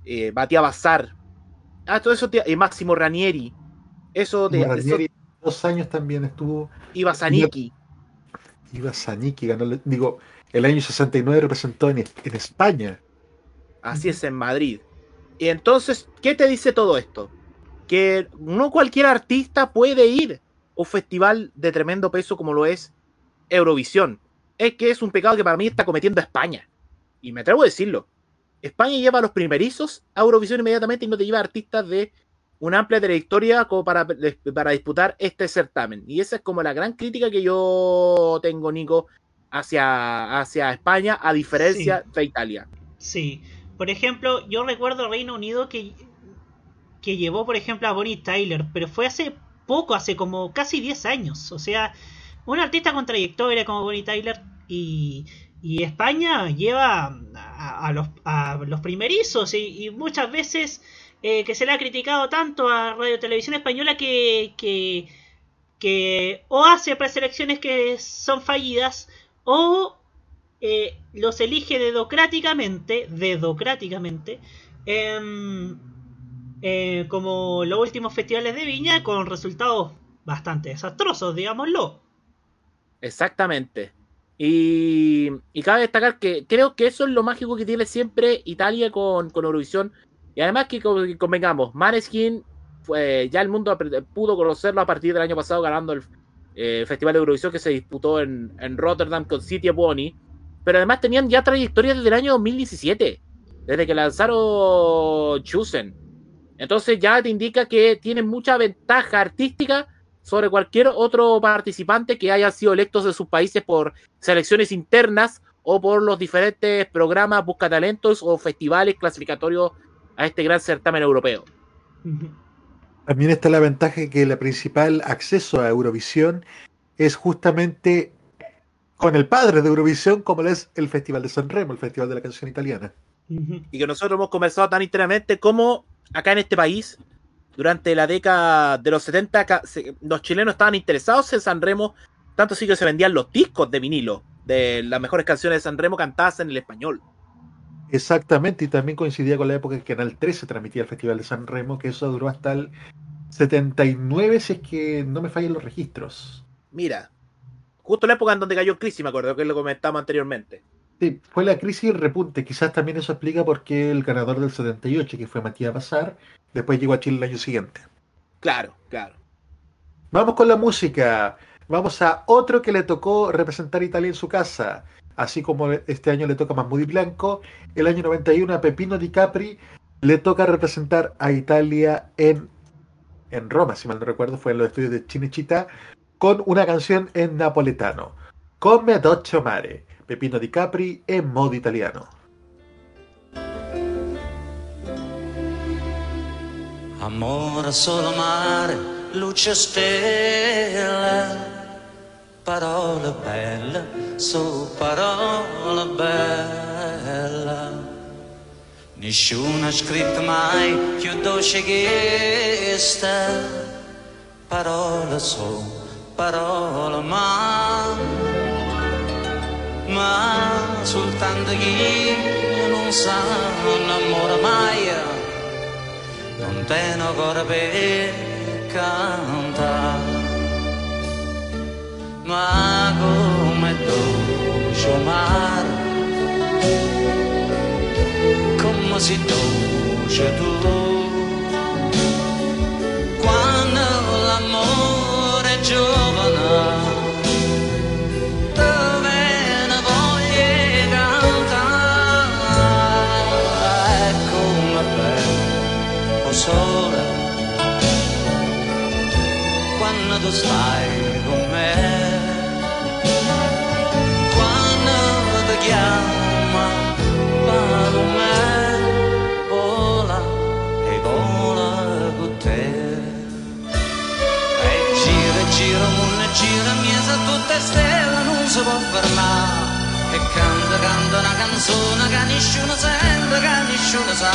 eh, Batia Bazar. Ah, todo eso, te- eh, Máximo Ranieri. Eso de Ranieri, dos años también estuvo. Iba Zanicki. Iva Zanicki ganó, digo, el año 69 representó en, en España. Así es, en Madrid. Y entonces, ¿qué te dice todo esto? Que no cualquier artista puede ir a un festival de tremendo peso como lo es Eurovisión. Es que es un pecado que para mí está cometiendo España. Y me atrevo a decirlo. España lleva a los primerizos a Eurovisión inmediatamente y no te lleva artistas de una amplia trayectoria como para, para disputar este certamen. Y esa es como la gran crítica que yo tengo, Nico, hacia, hacia España, a diferencia de Italia. Sí. Por ejemplo, yo recuerdo Reino Unido que, que llevó, por ejemplo, a Bonnie Tyler, pero fue hace poco, hace como casi 10 años. O sea, un artista con trayectoria como Bonnie Tyler y, y España lleva a, los, a los primerizos y, y muchas veces eh, que se le ha criticado tanto a Radio Televisión Española que, que, que o hace preselecciones que son fallidas o eh, los elige dedocráticamente, dedocráticamente, em, eh, como los últimos festivales de Viña, con resultados bastante desastrosos, digámoslo. Exactamente. Y, cabe destacar que creo que eso es lo mágico que tiene siempre Italia con, Eurovisión. Y además que, co- que convengamos, Maneskin ya el mundo pudo conocerlo a partir del año pasado ganando el eh, Festival de Eurovisión que se disputó en, en Rotterdam con City of Bonnie. Pero además tenían ya trayectoria desde el año 2017, desde que lanzaron Chosen. Entonces ya te indica que tienen mucha ventaja artística sobre cualquier otro participante que haya sido electos de sus países por selecciones internas o por los diferentes programas buscatalentos o festivales clasificatorios a este gran certamen europeo. También está la ventaja que el principal acceso a Eurovisión es justamente con el padre de Eurovisión, como es el Festival de San Remo, el Festival de la Canción Italiana. Y que nosotros hemos conversado tan internamente como acá en este país, durante la década de los 70, ca- se- los chilenos estaban interesados en San Remo, tanto así que se vendían los discos de vinilo de las mejores canciones de San Remo cantadas en el español. Exactamente, y también coincidía con la época en que Canal 13 transmitía el Festival de San Remo, que eso duró hasta el 79, si es que no me fallan los registros. Mira, justo la época en donde cayó en crisis, me acuerdo que lo comentamos anteriormente. Sí, fue la crisis y el repunte. Quizás también eso explica por qué el ganador del 78, que fue Matías Bazar, después llegó a Chile el año siguiente. Claro, claro. Vamos con la música. Vamos a otro que le tocó representar a Italia en su casa. Así como este año le toca a Mahmoud Blanco, el año 91 a Pepino Di Capri le toca representar a Italia en, en Roma, si mal no recuerdo, fue en los estudios de Cinecittà, con una canción en napoletano. Come dolce mare, Pepino Di Capri en modo italiano. Amore solo mare, luce stelle, parole belle, su parole belle. Nessuno ha scritto mai più dolce che queste parole su parole ma ma soltanto chi non sa l'amore mai. Non te ne ancora per cantare. Ma come dolce mare come si dolce tu quando stai con me. Quando ti chiama me vola e vola con te. E gira e gira e gira miesa tutte stelle non si può fermare. E canta canta una canzone che nessuno sente che nessuno sa.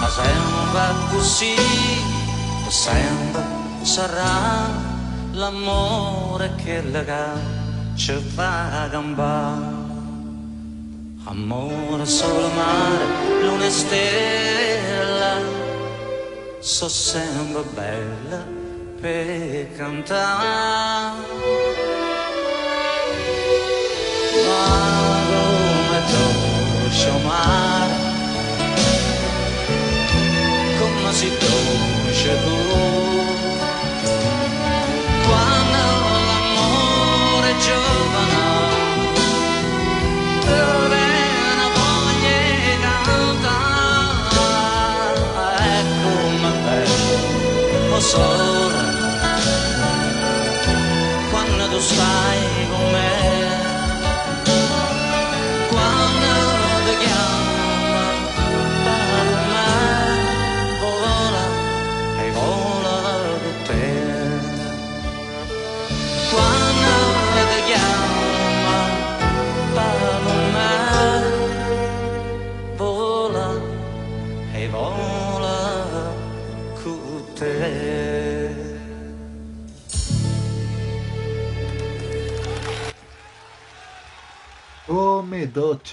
Ma sempre così sempre sarà l'amore che lega ci fa gambare amore solo mare luna e stella. So sempre bella per cantare. Dolce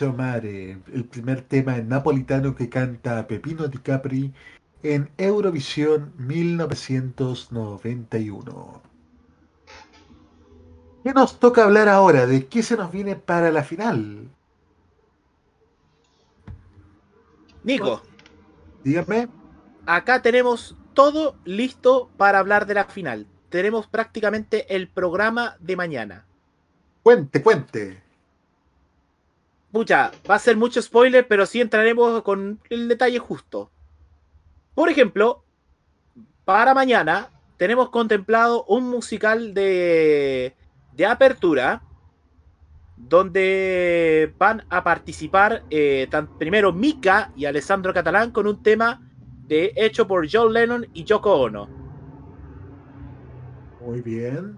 Mare, el primer tema en napolitano que canta Pepino Di Capri en Eurovisión 1991. ¿Qué nos toca hablar ahora? ¿De qué se nos viene para la final? Nico, Dígame. acá tenemos todo listo para hablar de la final. Tenemos prácticamente el programa de mañana. Cuente, cuente. Pucha, va a ser mucho spoiler, pero sí entraremos con el detalle justo. Por ejemplo, para mañana tenemos contemplado un musical de, de apertura donde van a participar eh, tan- primero Mika y Alessandro Catalán con un tema de, hecho por John Lennon y Yoko Ono. Muy bien.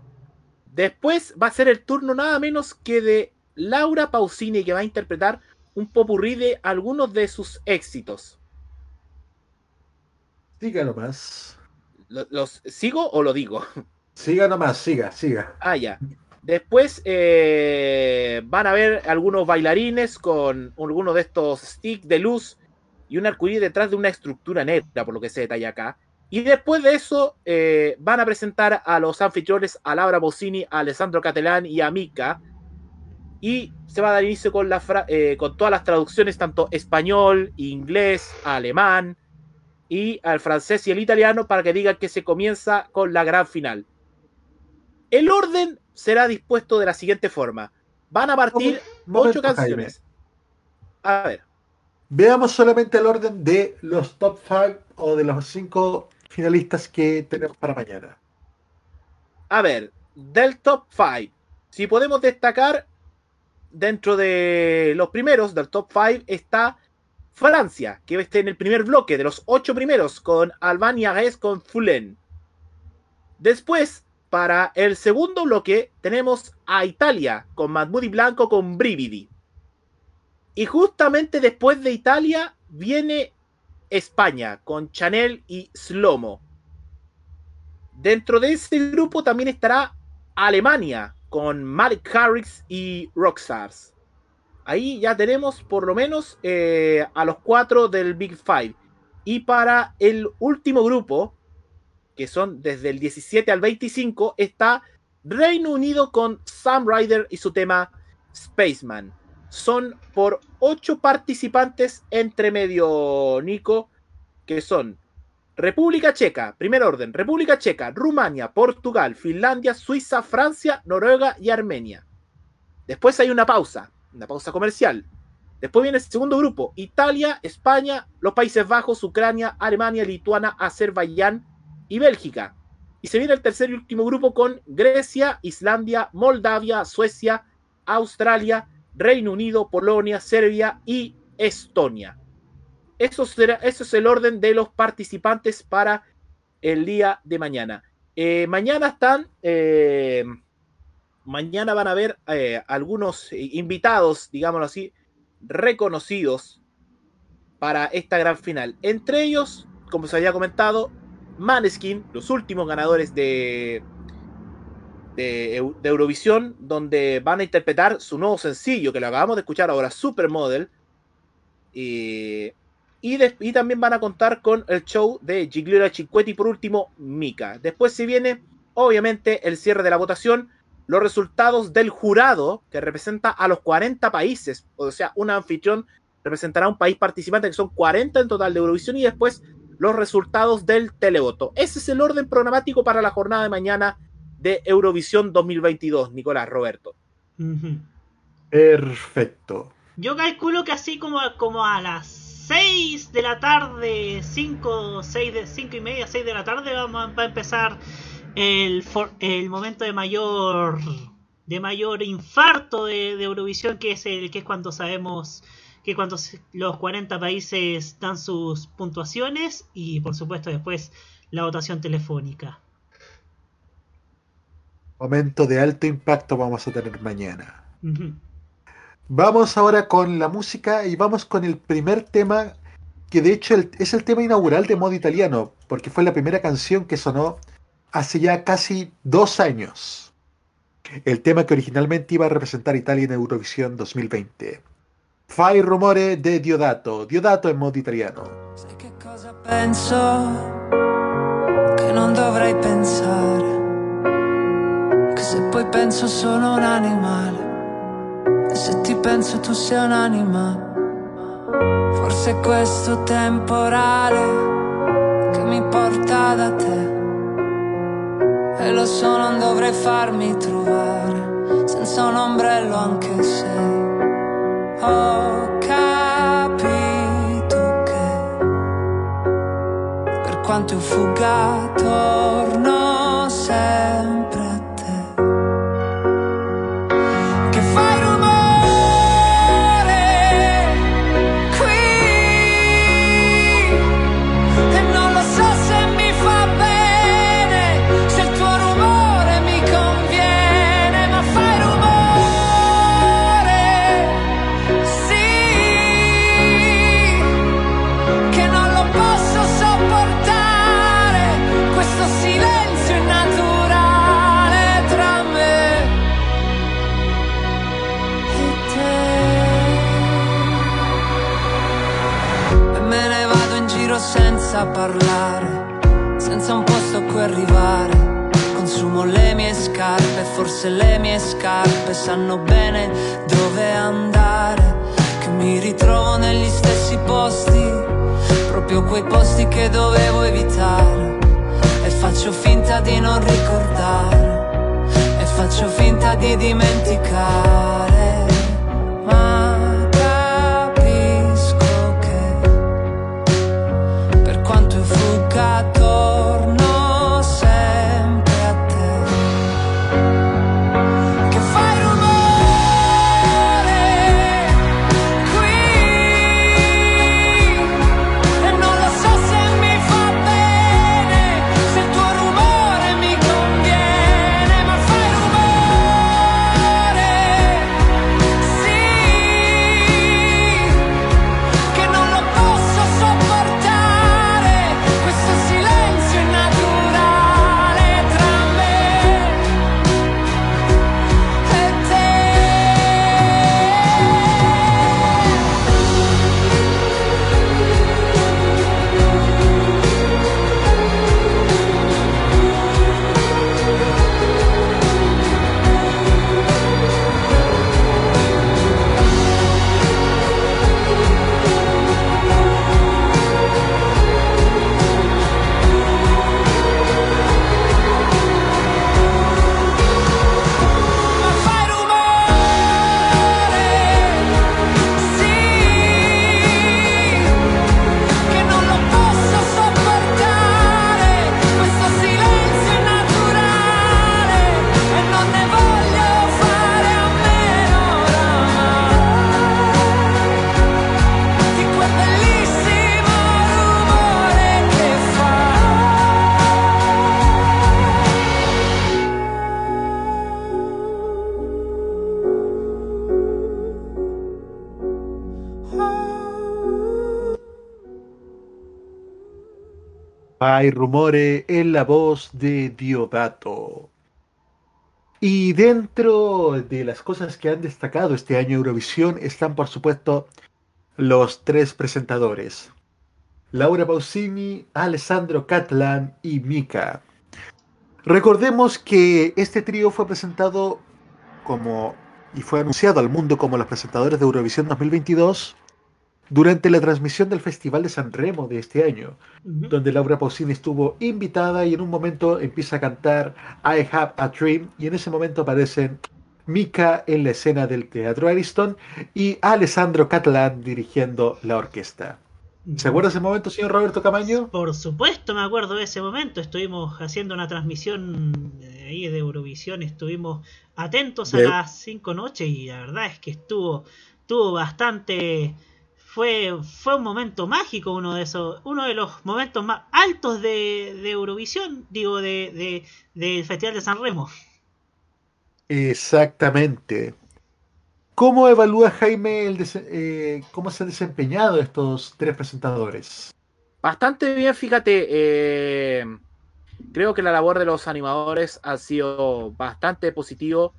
Después va a ser el turno nada menos que de Laura Pausini, que va a interpretar un popurrí de algunos de sus éxitos. Siga nomás. Lo- ¿Los sigo o lo digo? Siga nomás, siga, siga. Ah, ya. Después eh, van a ver algunos bailarines con algunos de estos sticks de luz y un arcoíris detrás de una estructura negra, por lo que se detalla acá. Y después de eso eh, van a presentar a los anfitriones, a Laura Bossini, a Alessandro Catelán y a Mika. Y se va a dar inicio con, la fra- eh, con todas las traducciones, tanto español, inglés, alemán y al francés y el italiano, para que digan que se comienza con la gran final. El orden será dispuesto de la siguiente forma. Van a partir Momento, ocho canciones. A ver, Veamos solamente el orden de los top 5 o de los 5 finalistas que tenemos para mañana. a ver, del top 5. Si podemos destacar, dentro de los primeros del top 5 está Francia, que está en el primer bloque de los ocho primeros, con Albania Res con Fulen. Después, para el segundo bloque, tenemos a Italia, con Mahmoudi Blanco con Brividi. Y justamente después de Italia viene España, con Chanel y Slomo. Dentro de ese grupo también estará Alemania, con Malik Harris y Rockstars. Ahí ya tenemos por lo menos eh, a los cuatro del Big Five. Y para el último grupo, que son desde el 17 al 25, está Reino Unido con Sam Ryder y su tema Spaceman. Son por ocho participantes entre medio, Nico, que son República Checa, primer orden, República Checa, Rumania, Portugal, Finlandia, Suiza, Francia, Noruega y Armenia. Después hay una pausa, una pausa comercial. Después viene el segundo grupo, Italia, España, los Países Bajos, Ucrania, Alemania, Lituania, Azerbaiyán y Bélgica. Y se viene el tercer y último grupo con Grecia, Islandia, Moldavia, Suecia, Australia, Reino Unido, Polonia, Serbia y Estonia. Eso, será, eso es el orden de los participantes para el día de mañana. Eh, mañana están, eh, mañana van a haber eh, algunos invitados, digámoslo así, reconocidos para esta gran final. Entre ellos, como se había comentado, Maneskin, los últimos ganadores de, de Eurovisión, donde van a interpretar su nuevo sencillo, que lo acabamos de escuchar ahora, Supermodel. Eh, y, y también van a contar con el show de Gigliola Cinquetti, por último, Mika. Después se viene, obviamente, el cierre de la votación, los resultados del jurado, que representa a los 40 países, o sea, un anfitrión representará a un país participante, que son 40 en total de Eurovisión, y después los resultados del televoto. Ese es el orden programático para la jornada de mañana de Eurovisión 2022, Nicolás Roberto. Perfecto. Yo calculo que así como, como a las 6 de la tarde, 5, 6 de, 5 y media, 6 de la tarde, vamos a, va a empezar el, for- el momento de mayor de mayor infarto de, de Eurovisión, que es el que es cuando sabemos que cuando los 40 países dan sus puntuaciones y por supuesto después la votación telefónica. Momento de alto impacto vamos a tener mañana. Ujú. Vamos ahora con la música y vamos con el primer tema, que de hecho es el tema inaugural de modo italiano, porque fue la primera canción que sonó hace ya casi dos años. El tema que originalmente iba a representar Italia en Eurovisión 2020. Fai rumore de Diodato, Diodato en modo italiano. Sai che cosa penso? Che non dovrei pensare. Che se poi penso sono un animale. Se ti penso tu sei un'anima. Forse è questo temporale che mi porta da te. E lo so, non dovrei farmi trovare senza un ombrello anche se ho capito che per quanto io fugga torno sempre senza parlare, senza un posto a cui arrivare. Consumo le mie scarpe, forse le mie scarpe sanno bene dove andare. Che mi ritrovo negli stessi posti, proprio quei posti che dovevo evitare. E faccio finta di non ricordare, e faccio finta di dimenticare. Ma I thought Hay rumore en la voz de Diodato. Y dentro de las cosas que han destacado este año Eurovisión están, por supuesto, los tres presentadores. Laura Pausini, Alessandro Catlan y Mika. Recordemos que este trío fue presentado como y fue anunciado al mundo como los presentadores de Eurovisión 2022 durante la transmisión del Festival de San Remo de este año, donde Laura Pausini estuvo invitada y en un momento empieza a cantar I Have a Dream y en ese momento aparecen Mika en la escena del Teatro Ariston y Alessandro Catalán dirigiendo la orquesta. ¿Se acuerda ese momento, señor Roberto Camaño? Por supuesto, me acuerdo de ese momento. Estuvimos haciendo una transmisión eh, ahí de Eurovisión. Estuvimos atentos a De- las cinco noches y la verdad es que estuvo, estuvo bastante. Fue, fue un momento mágico, uno de esos, uno de los momentos más altos de, de Eurovisión, digo, de, de- del Festival de San Remo. Exactamente. ¿Cómo evalúa Jaime el eh, cómo se han desempeñado estos tres presentadores? Bastante bien, fíjate. eh, creo que la labor de los animadores ha sido bastante positivo.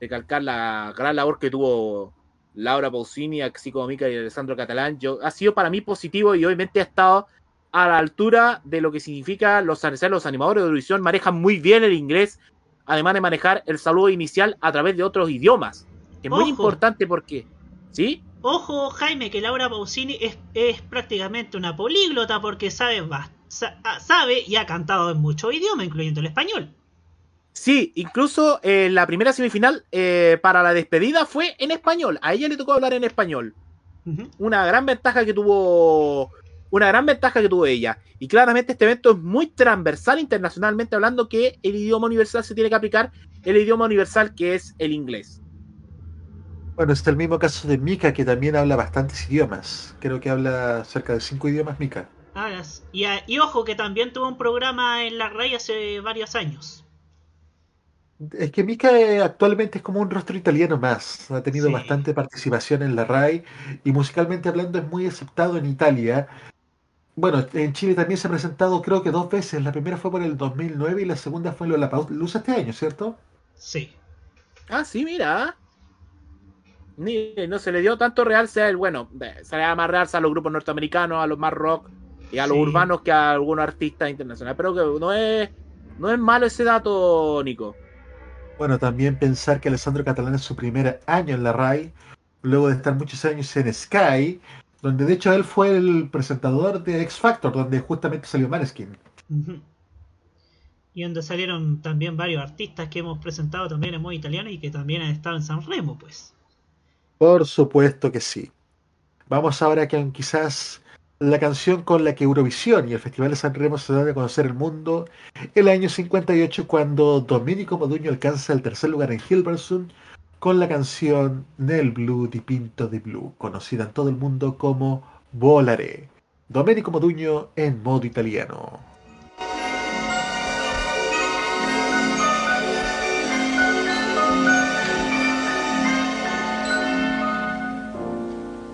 Recalcar la gran labor que tuvo Laura Pausini, como Mica y Alessandro Catalán. Yo, ha sido para mí positivo y obviamente ha estado a la altura de lo que significa los, los animadores de Eurovisión. Manejan muy bien el inglés, además de manejar el saludo inicial a través de otros idiomas. Que es muy importante porque, ¿sí? Ojo, Jaime, que Laura Pausini es, es prácticamente una políglota porque sabe, sabe y ha cantado en muchos idiomas, incluyendo el español. Sí, incluso eh, la primera semifinal eh, para la despedida fue en español. A ella le tocó hablar en español. Una gran ventaja que tuvo. Una gran ventaja que tuvo ella. Y claramente este evento es muy transversal internacionalmente hablando que el idioma universal se tiene que aplicar el idioma universal que es el inglés. Bueno, está el mismo caso de Mika, que también habla bastantes idiomas. Creo que habla cerca de cinco idiomas Mika. Ah, y, a- y ojo, que también tuvo un programa en la RAI hace varios años. Es que Mika actualmente es como un rostro italiano más. Ha tenido Sí. bastante participación en la RAI y musicalmente hablando es muy aceptado en Italia. Bueno, en Chile también se ha presentado creo que dos veces. La primera fue por el 2009 y la segunda fue en la Luz este año, ¿cierto? Sí. Ah, sí, mira. Ni, no se le dio tanto realce a él. Bueno, se le da más realce a los grupos norteamericanos, a los más rock y a los Sí. urbanos que a algunos artistas internacionales. Pero que no es, no es malo ese dato, Nico. Bueno, también pensar que Alessandro Catalán es su primer año en la RAI, luego de estar muchos años en Sky, donde de hecho él fue el presentador de X Factor, donde justamente salió Maneskin. Y donde salieron también varios artistas que hemos presentado también en modo italiano y que también han estado en San Remo, pues. Por supuesto que sí. Vamos ahora con quizás la canción con la que Eurovisión y el Festival de San Remo se dan a conocer el mundo el año 58 cuando Domenico Moduño alcanza el tercer lugar en Hilversum con la canción Nel Blue di Pinto di Blue, conocida en todo el mundo como Volare. Domenico Moduño en modo italiano.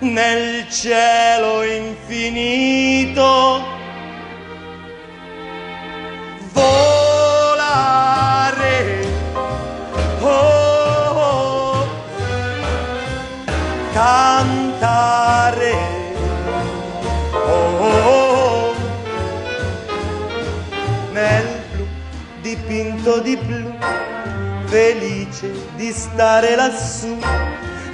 nel cielo infinito. Volare, oh, oh, cantare, oh, oh, nel blu dipinto di blu, felice di stare lassù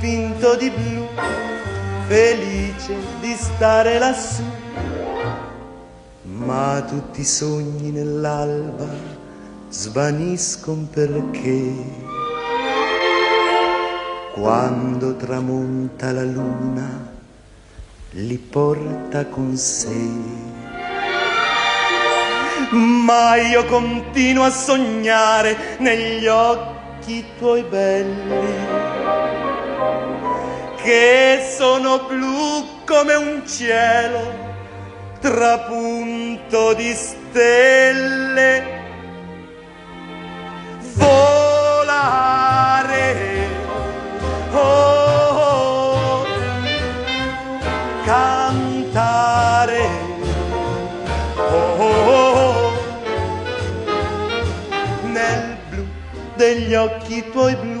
dipinto di blu, felice di stare lassù. Ma tutti i sogni nell'alba svaniscono perché quando tramonta la luna, li porta con sé. Ma io continuo a sognare negli occhi tuoi belli, che sono blu come un cielo trapunto di stelle. Volare, oh, oh, cantare, oh, oh, oh, nel blu degli occhi tuoi blu,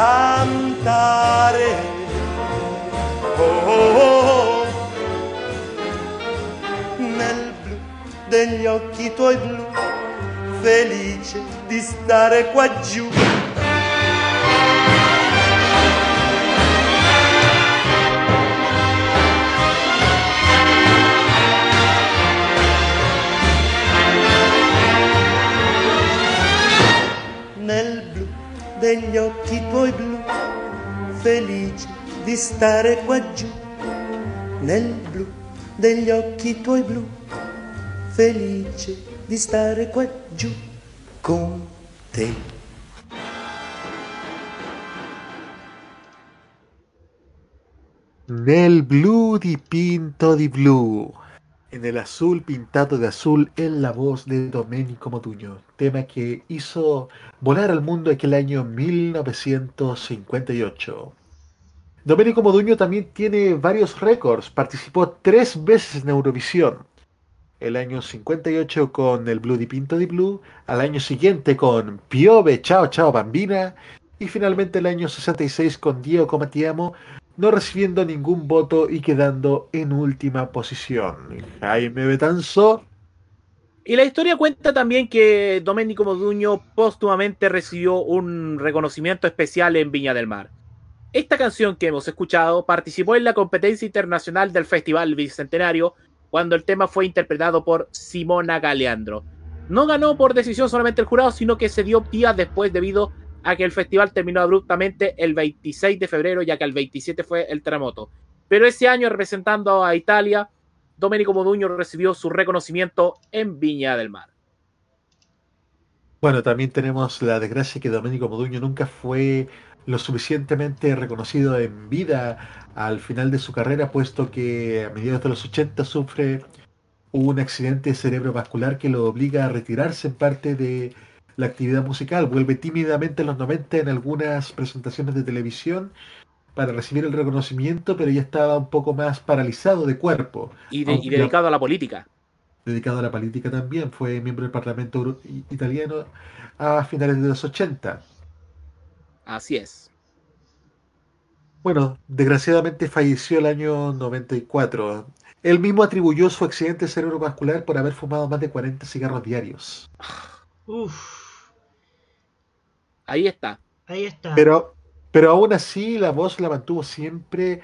cantare, oh, oh, oh, nel blu degli occhi tuoi blu, felice di stare qua giù. Nel blu degli occhi tuoi blu, felice di stare qua giù. Nel blu degli occhi tuoi blu, felice di stare qua giù con te. Nel blu dipinto di blu. En el azul pintado de azul en la voz de Domenico Modugno, tema que hizo volar al mundo aquel año 1958. Domenico Modugno también tiene varios récords, participó tres veces en Eurovisión. El año 58 con el Blue Dipinto di Blue, al año siguiente con Piove Ciao Ciao Bambina y finalmente el año 66 con Diego Comatiamo, no recibiendo ningún voto y quedando en última posición. Jaime Betanzo, Y la historia cuenta también que Domenico Modugno póstumamente recibió un reconocimiento especial en Viña del Mar. Esta canción que hemos escuchado participó en la competencia internacional del Festival Bicentenario cuando el tema fue interpretado por Simona Galeandro. No ganó por decisión solamente el jurado, sino que se dio días después debido a que el festival terminó abruptamente el 26 de febrero, ya que el 27 fue el terremoto. Pero ese año, representando a Italia, Domenico Modugno recibió su reconocimiento en Viña del Mar. Bueno, también tenemos la desgracia que Domenico Modugno nunca fue lo suficientemente reconocido en vida al final de su carrera, puesto que a mediados de los 80 sufre un accidente cerebrovascular que lo obliga a retirarse en parte de la actividad musical. Vuelve tímidamente en los 90 en algunas presentaciones de televisión para recibir el reconocimiento, pero ya estaba un poco más paralizado de cuerpo. Y, de- y Aunque- dedicado a la política. dedicado a la política también, fue miembro del Parlamento italiano a finales de los 80. Así es. Bueno, desgraciadamente falleció el año 94. Él mismo atribuyó su accidente cerebrovascular por haber fumado más de 40 cigarros diarios. Uf, Ahí está. ahí está. Pero, pero aún así la voz la mantuvo siempre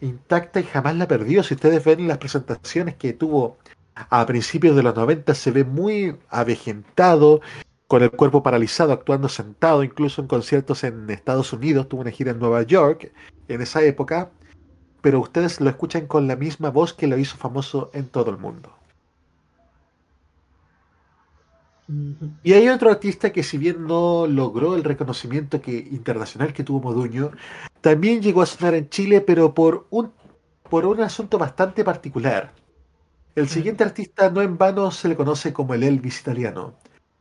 intacta y jamás la perdió. Si ustedes ven las presentaciones que tuvo a principios de los 90, se ve muy avejentado, con el cuerpo paralizado, actuando sentado, incluso en conciertos en Estados Unidos. Tuvo una gira en Nueva York en esa época, pero ustedes lo escuchan con la misma voz que lo hizo famoso en todo el mundo. Y hay otro artista que si bien no logró el reconocimiento que, internacional que tuvo Moduño, también llegó a sonar en Chile, pero por un, por un asunto bastante particular. El siguiente artista no en vano se le conoce como el Elvis italiano,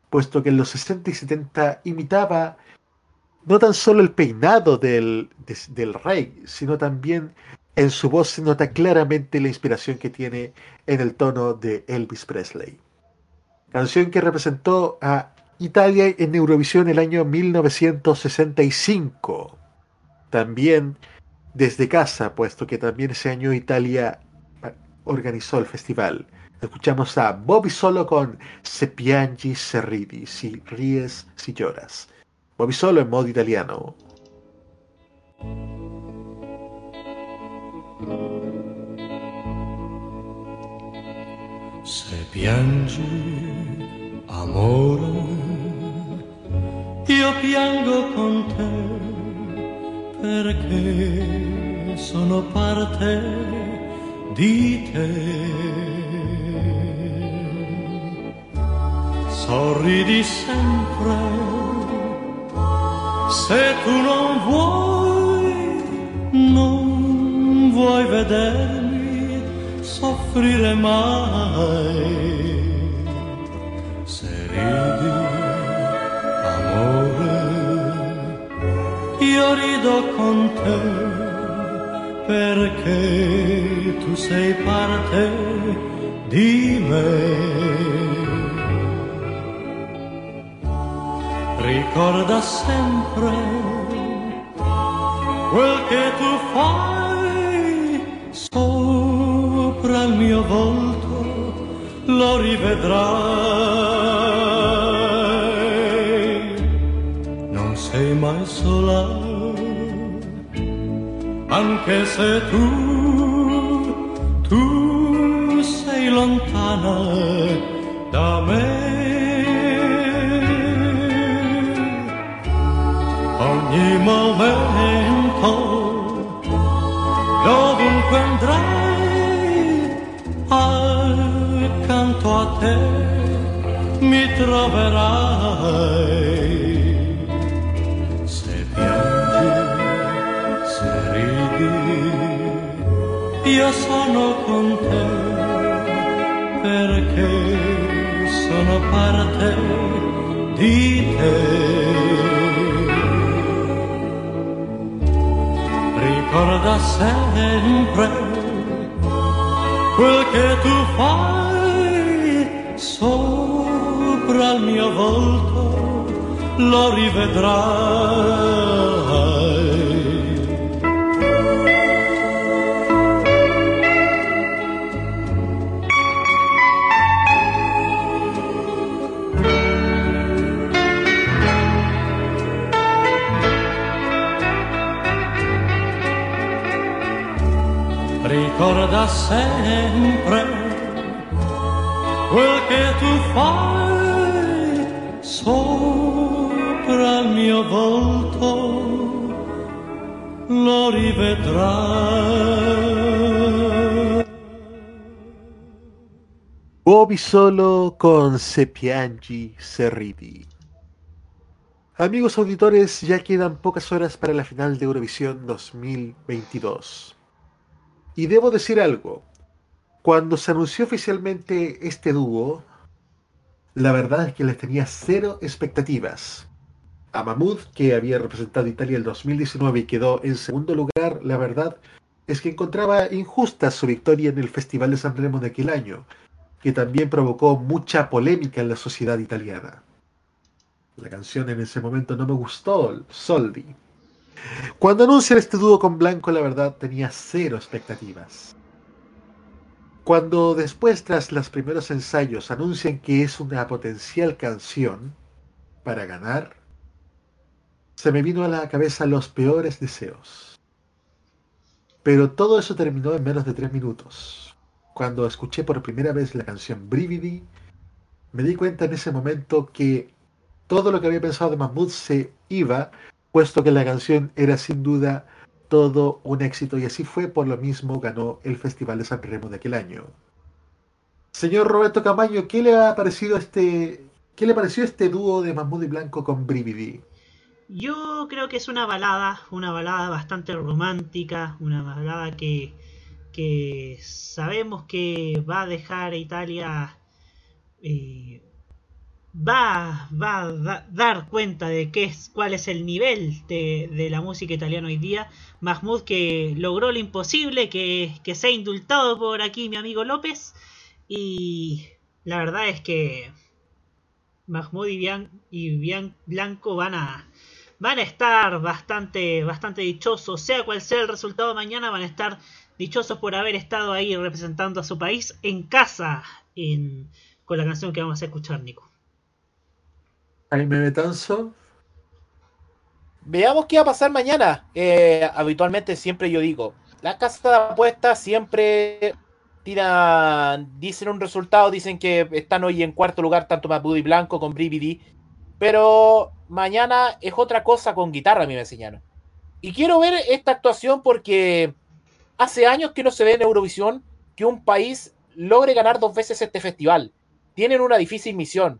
puesto que en los 60 y 70 imitaba no tan solo el peinado del, del rey, sino también en su voz se nota claramente la inspiración que tiene en el tono de Elvis Presley canción que representó a Italia en Eurovisión el año 1965. también desde casa, puesto que también ese año Italia eh, organizó el festival. Escuchamos a Bobby Solo con Se piangi se ridi, si ríes, si lloras. Bobby Solo en modo italiano. Se piangi, amore, io piango con te perché sono parte di te. Sorridi sempre se tu non vuoi, non vuoi vedermi soffrire mai. Ridi, amore, io rido con te perché tu sei parte di me. Ricorda sempre quel che tu fai sopra il mio volto, lo rivedrai. Sei mai sola, anche se tu, tu sei lontana da me. ogni momento, dovunque andrai, accanto a te mi troverai. Io sono con te, perché sono parte di te. ricorda sempre quel che tu fai sopra il mio volto, lo rivedrai. Ricorda sempre quel che tu fai sopra il mio volto, lo rivedrai. Solo con Se piangi, se ridi. Amigos auditores, ya quedan pocas horas para la final de Eurovisión 2022. Y debo decir algo. Cuando se anunció oficialmente este dúo, la verdad es que les tenía cero expectativas. A Mahmoud, que había representado Italia el 2019 y quedó en segundo lugar, la verdad es que encontraba injusta su victoria en el Festival de San Remo de aquel año, que también provocó mucha polémica en la sociedad italiana. La canción en ese momento no me gustó, Soldi. Cuando anuncian este dúo con Blanco, la verdad tenía cero expectativas. Cuando después, tras los primeros ensayos, anuncian que es una potencial canción para ganar, se me vino a la cabeza los peores deseos. Pero todo eso terminó en menos de tres minutos. Cuando escuché por primera vez la canción Brividi, me di cuenta en ese momento que todo lo que había pensado de Mahmoud se iba puesto que la canción era sin duda todo un éxito y así fue, por lo mismo ganó el Festival de San Remo de aquel año. Señor Roberto Camaño, ¿qué le ha parecido este qué le pareció este dúo de Mahmoud y Blanco con Brividi? Yo creo que es una balada, una balada bastante romántica, una balada que, que sabemos que va a dejar a Italia eh, va, va a da- dar cuenta de qué es, cuál es el nivel de, de la música italiana hoy día. Mahmoud que logró lo imposible, que, que se ha indultado por aquí mi amigo López. Y la verdad es que Mahmoud y, Bian- y Bian- Blanco van a, van a estar bastante, bastante dichosos, sea cual sea el resultado mañana, van a estar dichosos por haber estado ahí representando a su país en casa en, con la canción que vamos a escuchar, Nico. Jaime Betanzo. Veamos qué va a pasar mañana. Eh, habitualmente siempre yo digo, la casa de apuestas siempre tiran, dicen un resultado, dicen que están hoy en cuarto lugar tanto Mapudo y Blanco con Brividi, pero mañana es otra cosa con guitarra, a mí me enseñaron. Y quiero ver esta actuación porque hace años que no se ve en Eurovisión que un país logre ganar dos veces este festival. Tienen una difícil misión.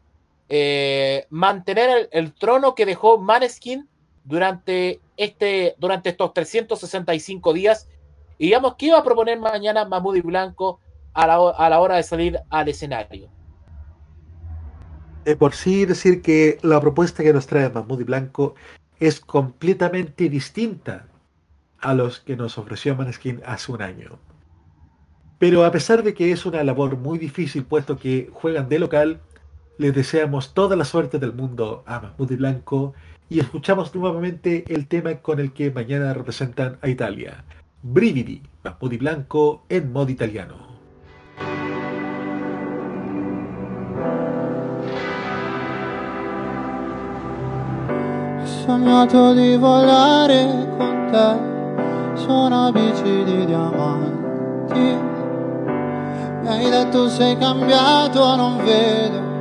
Eh, mantener el, trono que dejó Maneskin durante, este, durante estos 365 días. Y digamos, ¿qué iba a proponer mañana Mahmoud y Blanco a la, a la hora de salir al escenario? De por sí decir que la propuesta que nos trae Mahmoud y Blanco es completamente distinta a los que nos ofreció Maneskin hace un año. Pero a pesar de que es una labor muy difícil, puesto que juegan de local, les deseamos toda la suerte del mundo a Mahmoud y Blanco y escuchamos nuevamente el tema con el que mañana representan a Italia. Brividi, Mahmoud y Blanco en modo italiano. Ho sognato di volare con te su una bici di diamanti. Mi hai detto sei cambiato, non vedo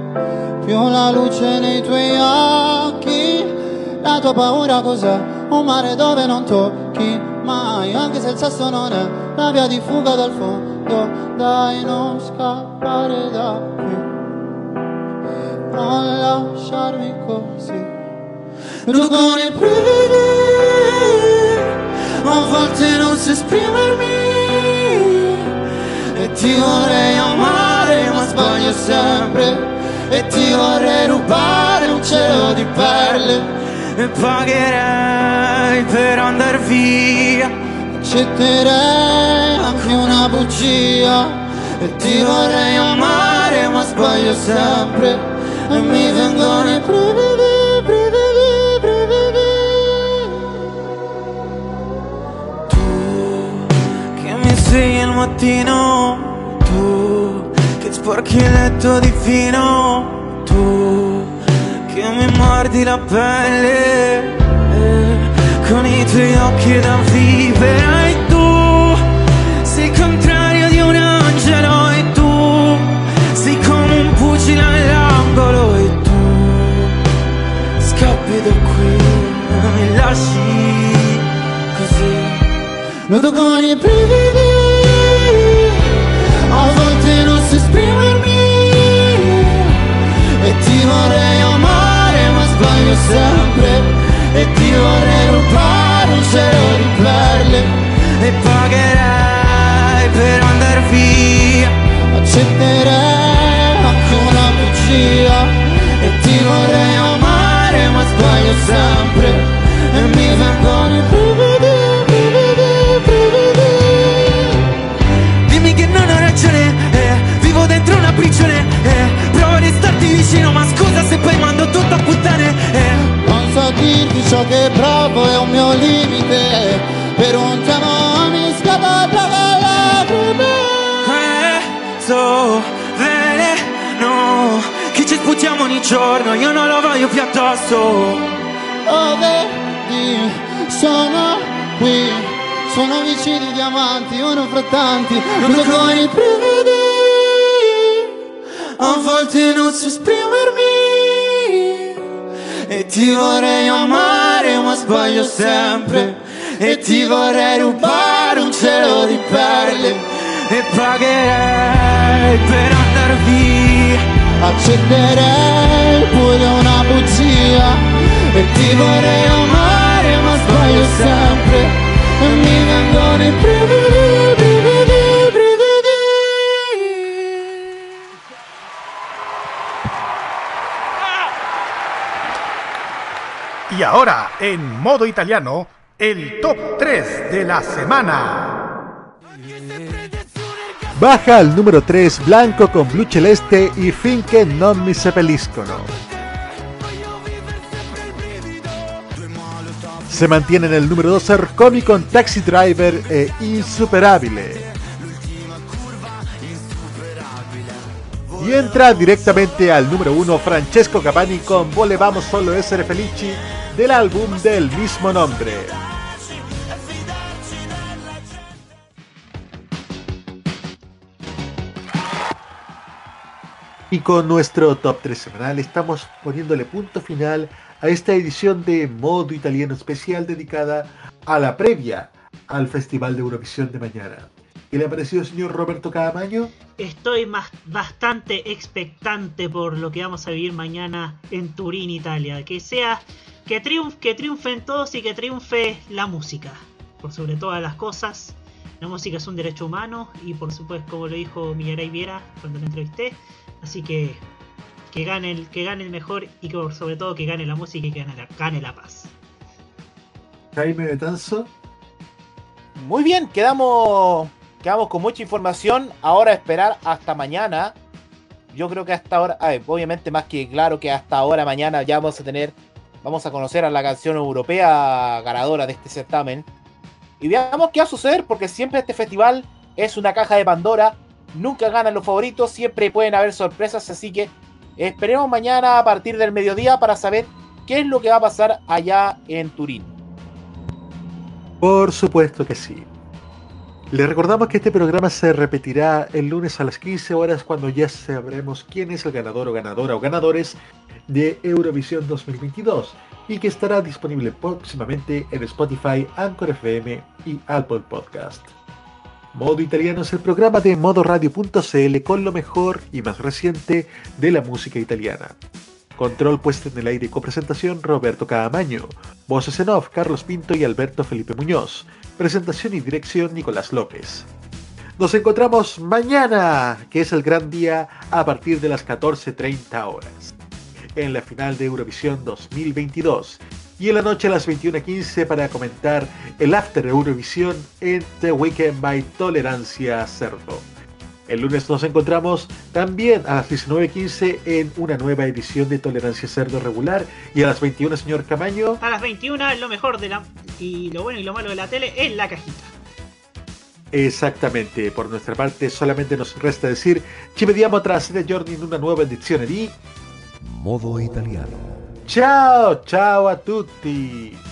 più la luce nei tuoi occhi. La tua paura cos'è? Un mare dove non tocchi mai, anche se il sesso non è la via di fuga dal fondo. Dai, non scappare da qui, non lasciarmi così. Tu con i brividi, a volte non so esprimermi E ti vorrei amare ma sbaglio sempre E ti vorrei rubare un cielo di perle. E pagherei per andar via. Accetterei anche una bugia. E ti vorrei amare ma sbaglio sempre. E mi vengono i brividi, brividi, brividi. Che mi svegli al mattino. Tu sporchi il letto di fino. Tu che mi mordi la pelle eh, Con i tuoi occhi da vivere. E tu sei il contrario di un angelo E tu sei come un pugile all'angolo E tu scappi da qui Mi lasci così. Nudo con i brividi via Accetterei una bugia. E ti vorrei amare ma sbaglio sempre. E mi brividi Dimmi che non ho ragione, eh, vivo dentro una prigione eh, Provo a restarti vicino ma scusa se poi mando tutto a puttane eh. Non so dirti ciò che provo è un mio limite giorno Io non lo voglio più addosso. Oh vedi sono qui Sono vicini diamanti Uno fra tanti. Non so con i brividi A volte non so esprimermi. E ti vorrei amare ma sbaglio sempre. E ti vorrei rubare un cielo di perle. E pagherei per andar via Accetterei pure una bugia E ti vorrei amare ma sbaglio sempre E mi vengono i brividi, brividi, brividi Y ahora, en modo italiano, el top 3 de la semana. Baja al número 3 Blanco con Blu Celeste y Finché non mi seppelliscono. Se mantiene en el número 2 Arcomi con Taxi Driver e Insuperabile. Y entra directamente al número 1 Francesco Capani con Volevamos solo essere felici del álbum del mismo nombre. Y con nuestro top 3 semanal estamos poniéndole punto final a esta edición de Modo Italiano Especial dedicada a la previa al Festival de Eurovisión de mañana. ¿Qué le ha parecido, señor Roberto Cadamaño? Estoy más, bastante expectante por lo que vamos a vivir mañana en Turín, Italia. Que sea, que, triunf, que triunfen todos y que triunfe la música. Por sobre todas las cosas, la música es un derecho humano y por supuesto, como lo dijo Millaray Viera cuando lo entrevisté, así que que gane el, que gane el mejor y que sobre todo que gane la música y que gane la, paz. Jaime Betanzo. Muy bien, quedamos, quedamos con mucha información. Ahora esperar hasta mañana. Yo creo que hasta ahora, obviamente más que claro que hasta ahora mañana ya vamos a tener, vamos a conocer a la canción europea ganadora de este certamen. Y veamos qué va a suceder, porque siempre este festival es una caja de Pandora. Nunca ganan los favoritos, siempre pueden haber sorpresas, así que esperemos mañana a partir del mediodía para saber qué es lo que va a pasar allá en Turín. Por supuesto que sí. Le recordamos que este programa se repetirá el lunes a las 15 horas cuando ya sabremos quién es el ganador o ganadora o ganadores de Eurovisión 2022 y que estará disponible próximamente en Spotify, Anchor FM y Apple Podcast. Modo Italiano es el programa de modoradio.cl con lo mejor y más reciente de la música italiana. Control puesto en el aire y copresentación Roberto Caamaño. Voces en off Carlos Pinto y Alberto Felipe Muñoz. Presentación y dirección Nicolás López. Nos encontramos mañana, que es el gran día, a partir de las 14.30 horas, en la final de Eurovisión 2022. Y en la noche a las 21.15 para comentar el After Eurovisión en The Weekend by Tolerancia Cerdo. El lunes nos encontramos también a las 19.15 en una nueva edición de Tolerancia Cerdo regular. Y a las 21, señor Camaño. A las 21 lo mejor de la y lo bueno y lo malo de la tele es la cajita. Exactamente, por nuestra parte solamente nos resta decir ci vediamo tra sette giorni in una nuova edizione di Modo Italiano. Ciao, ciao a tutti!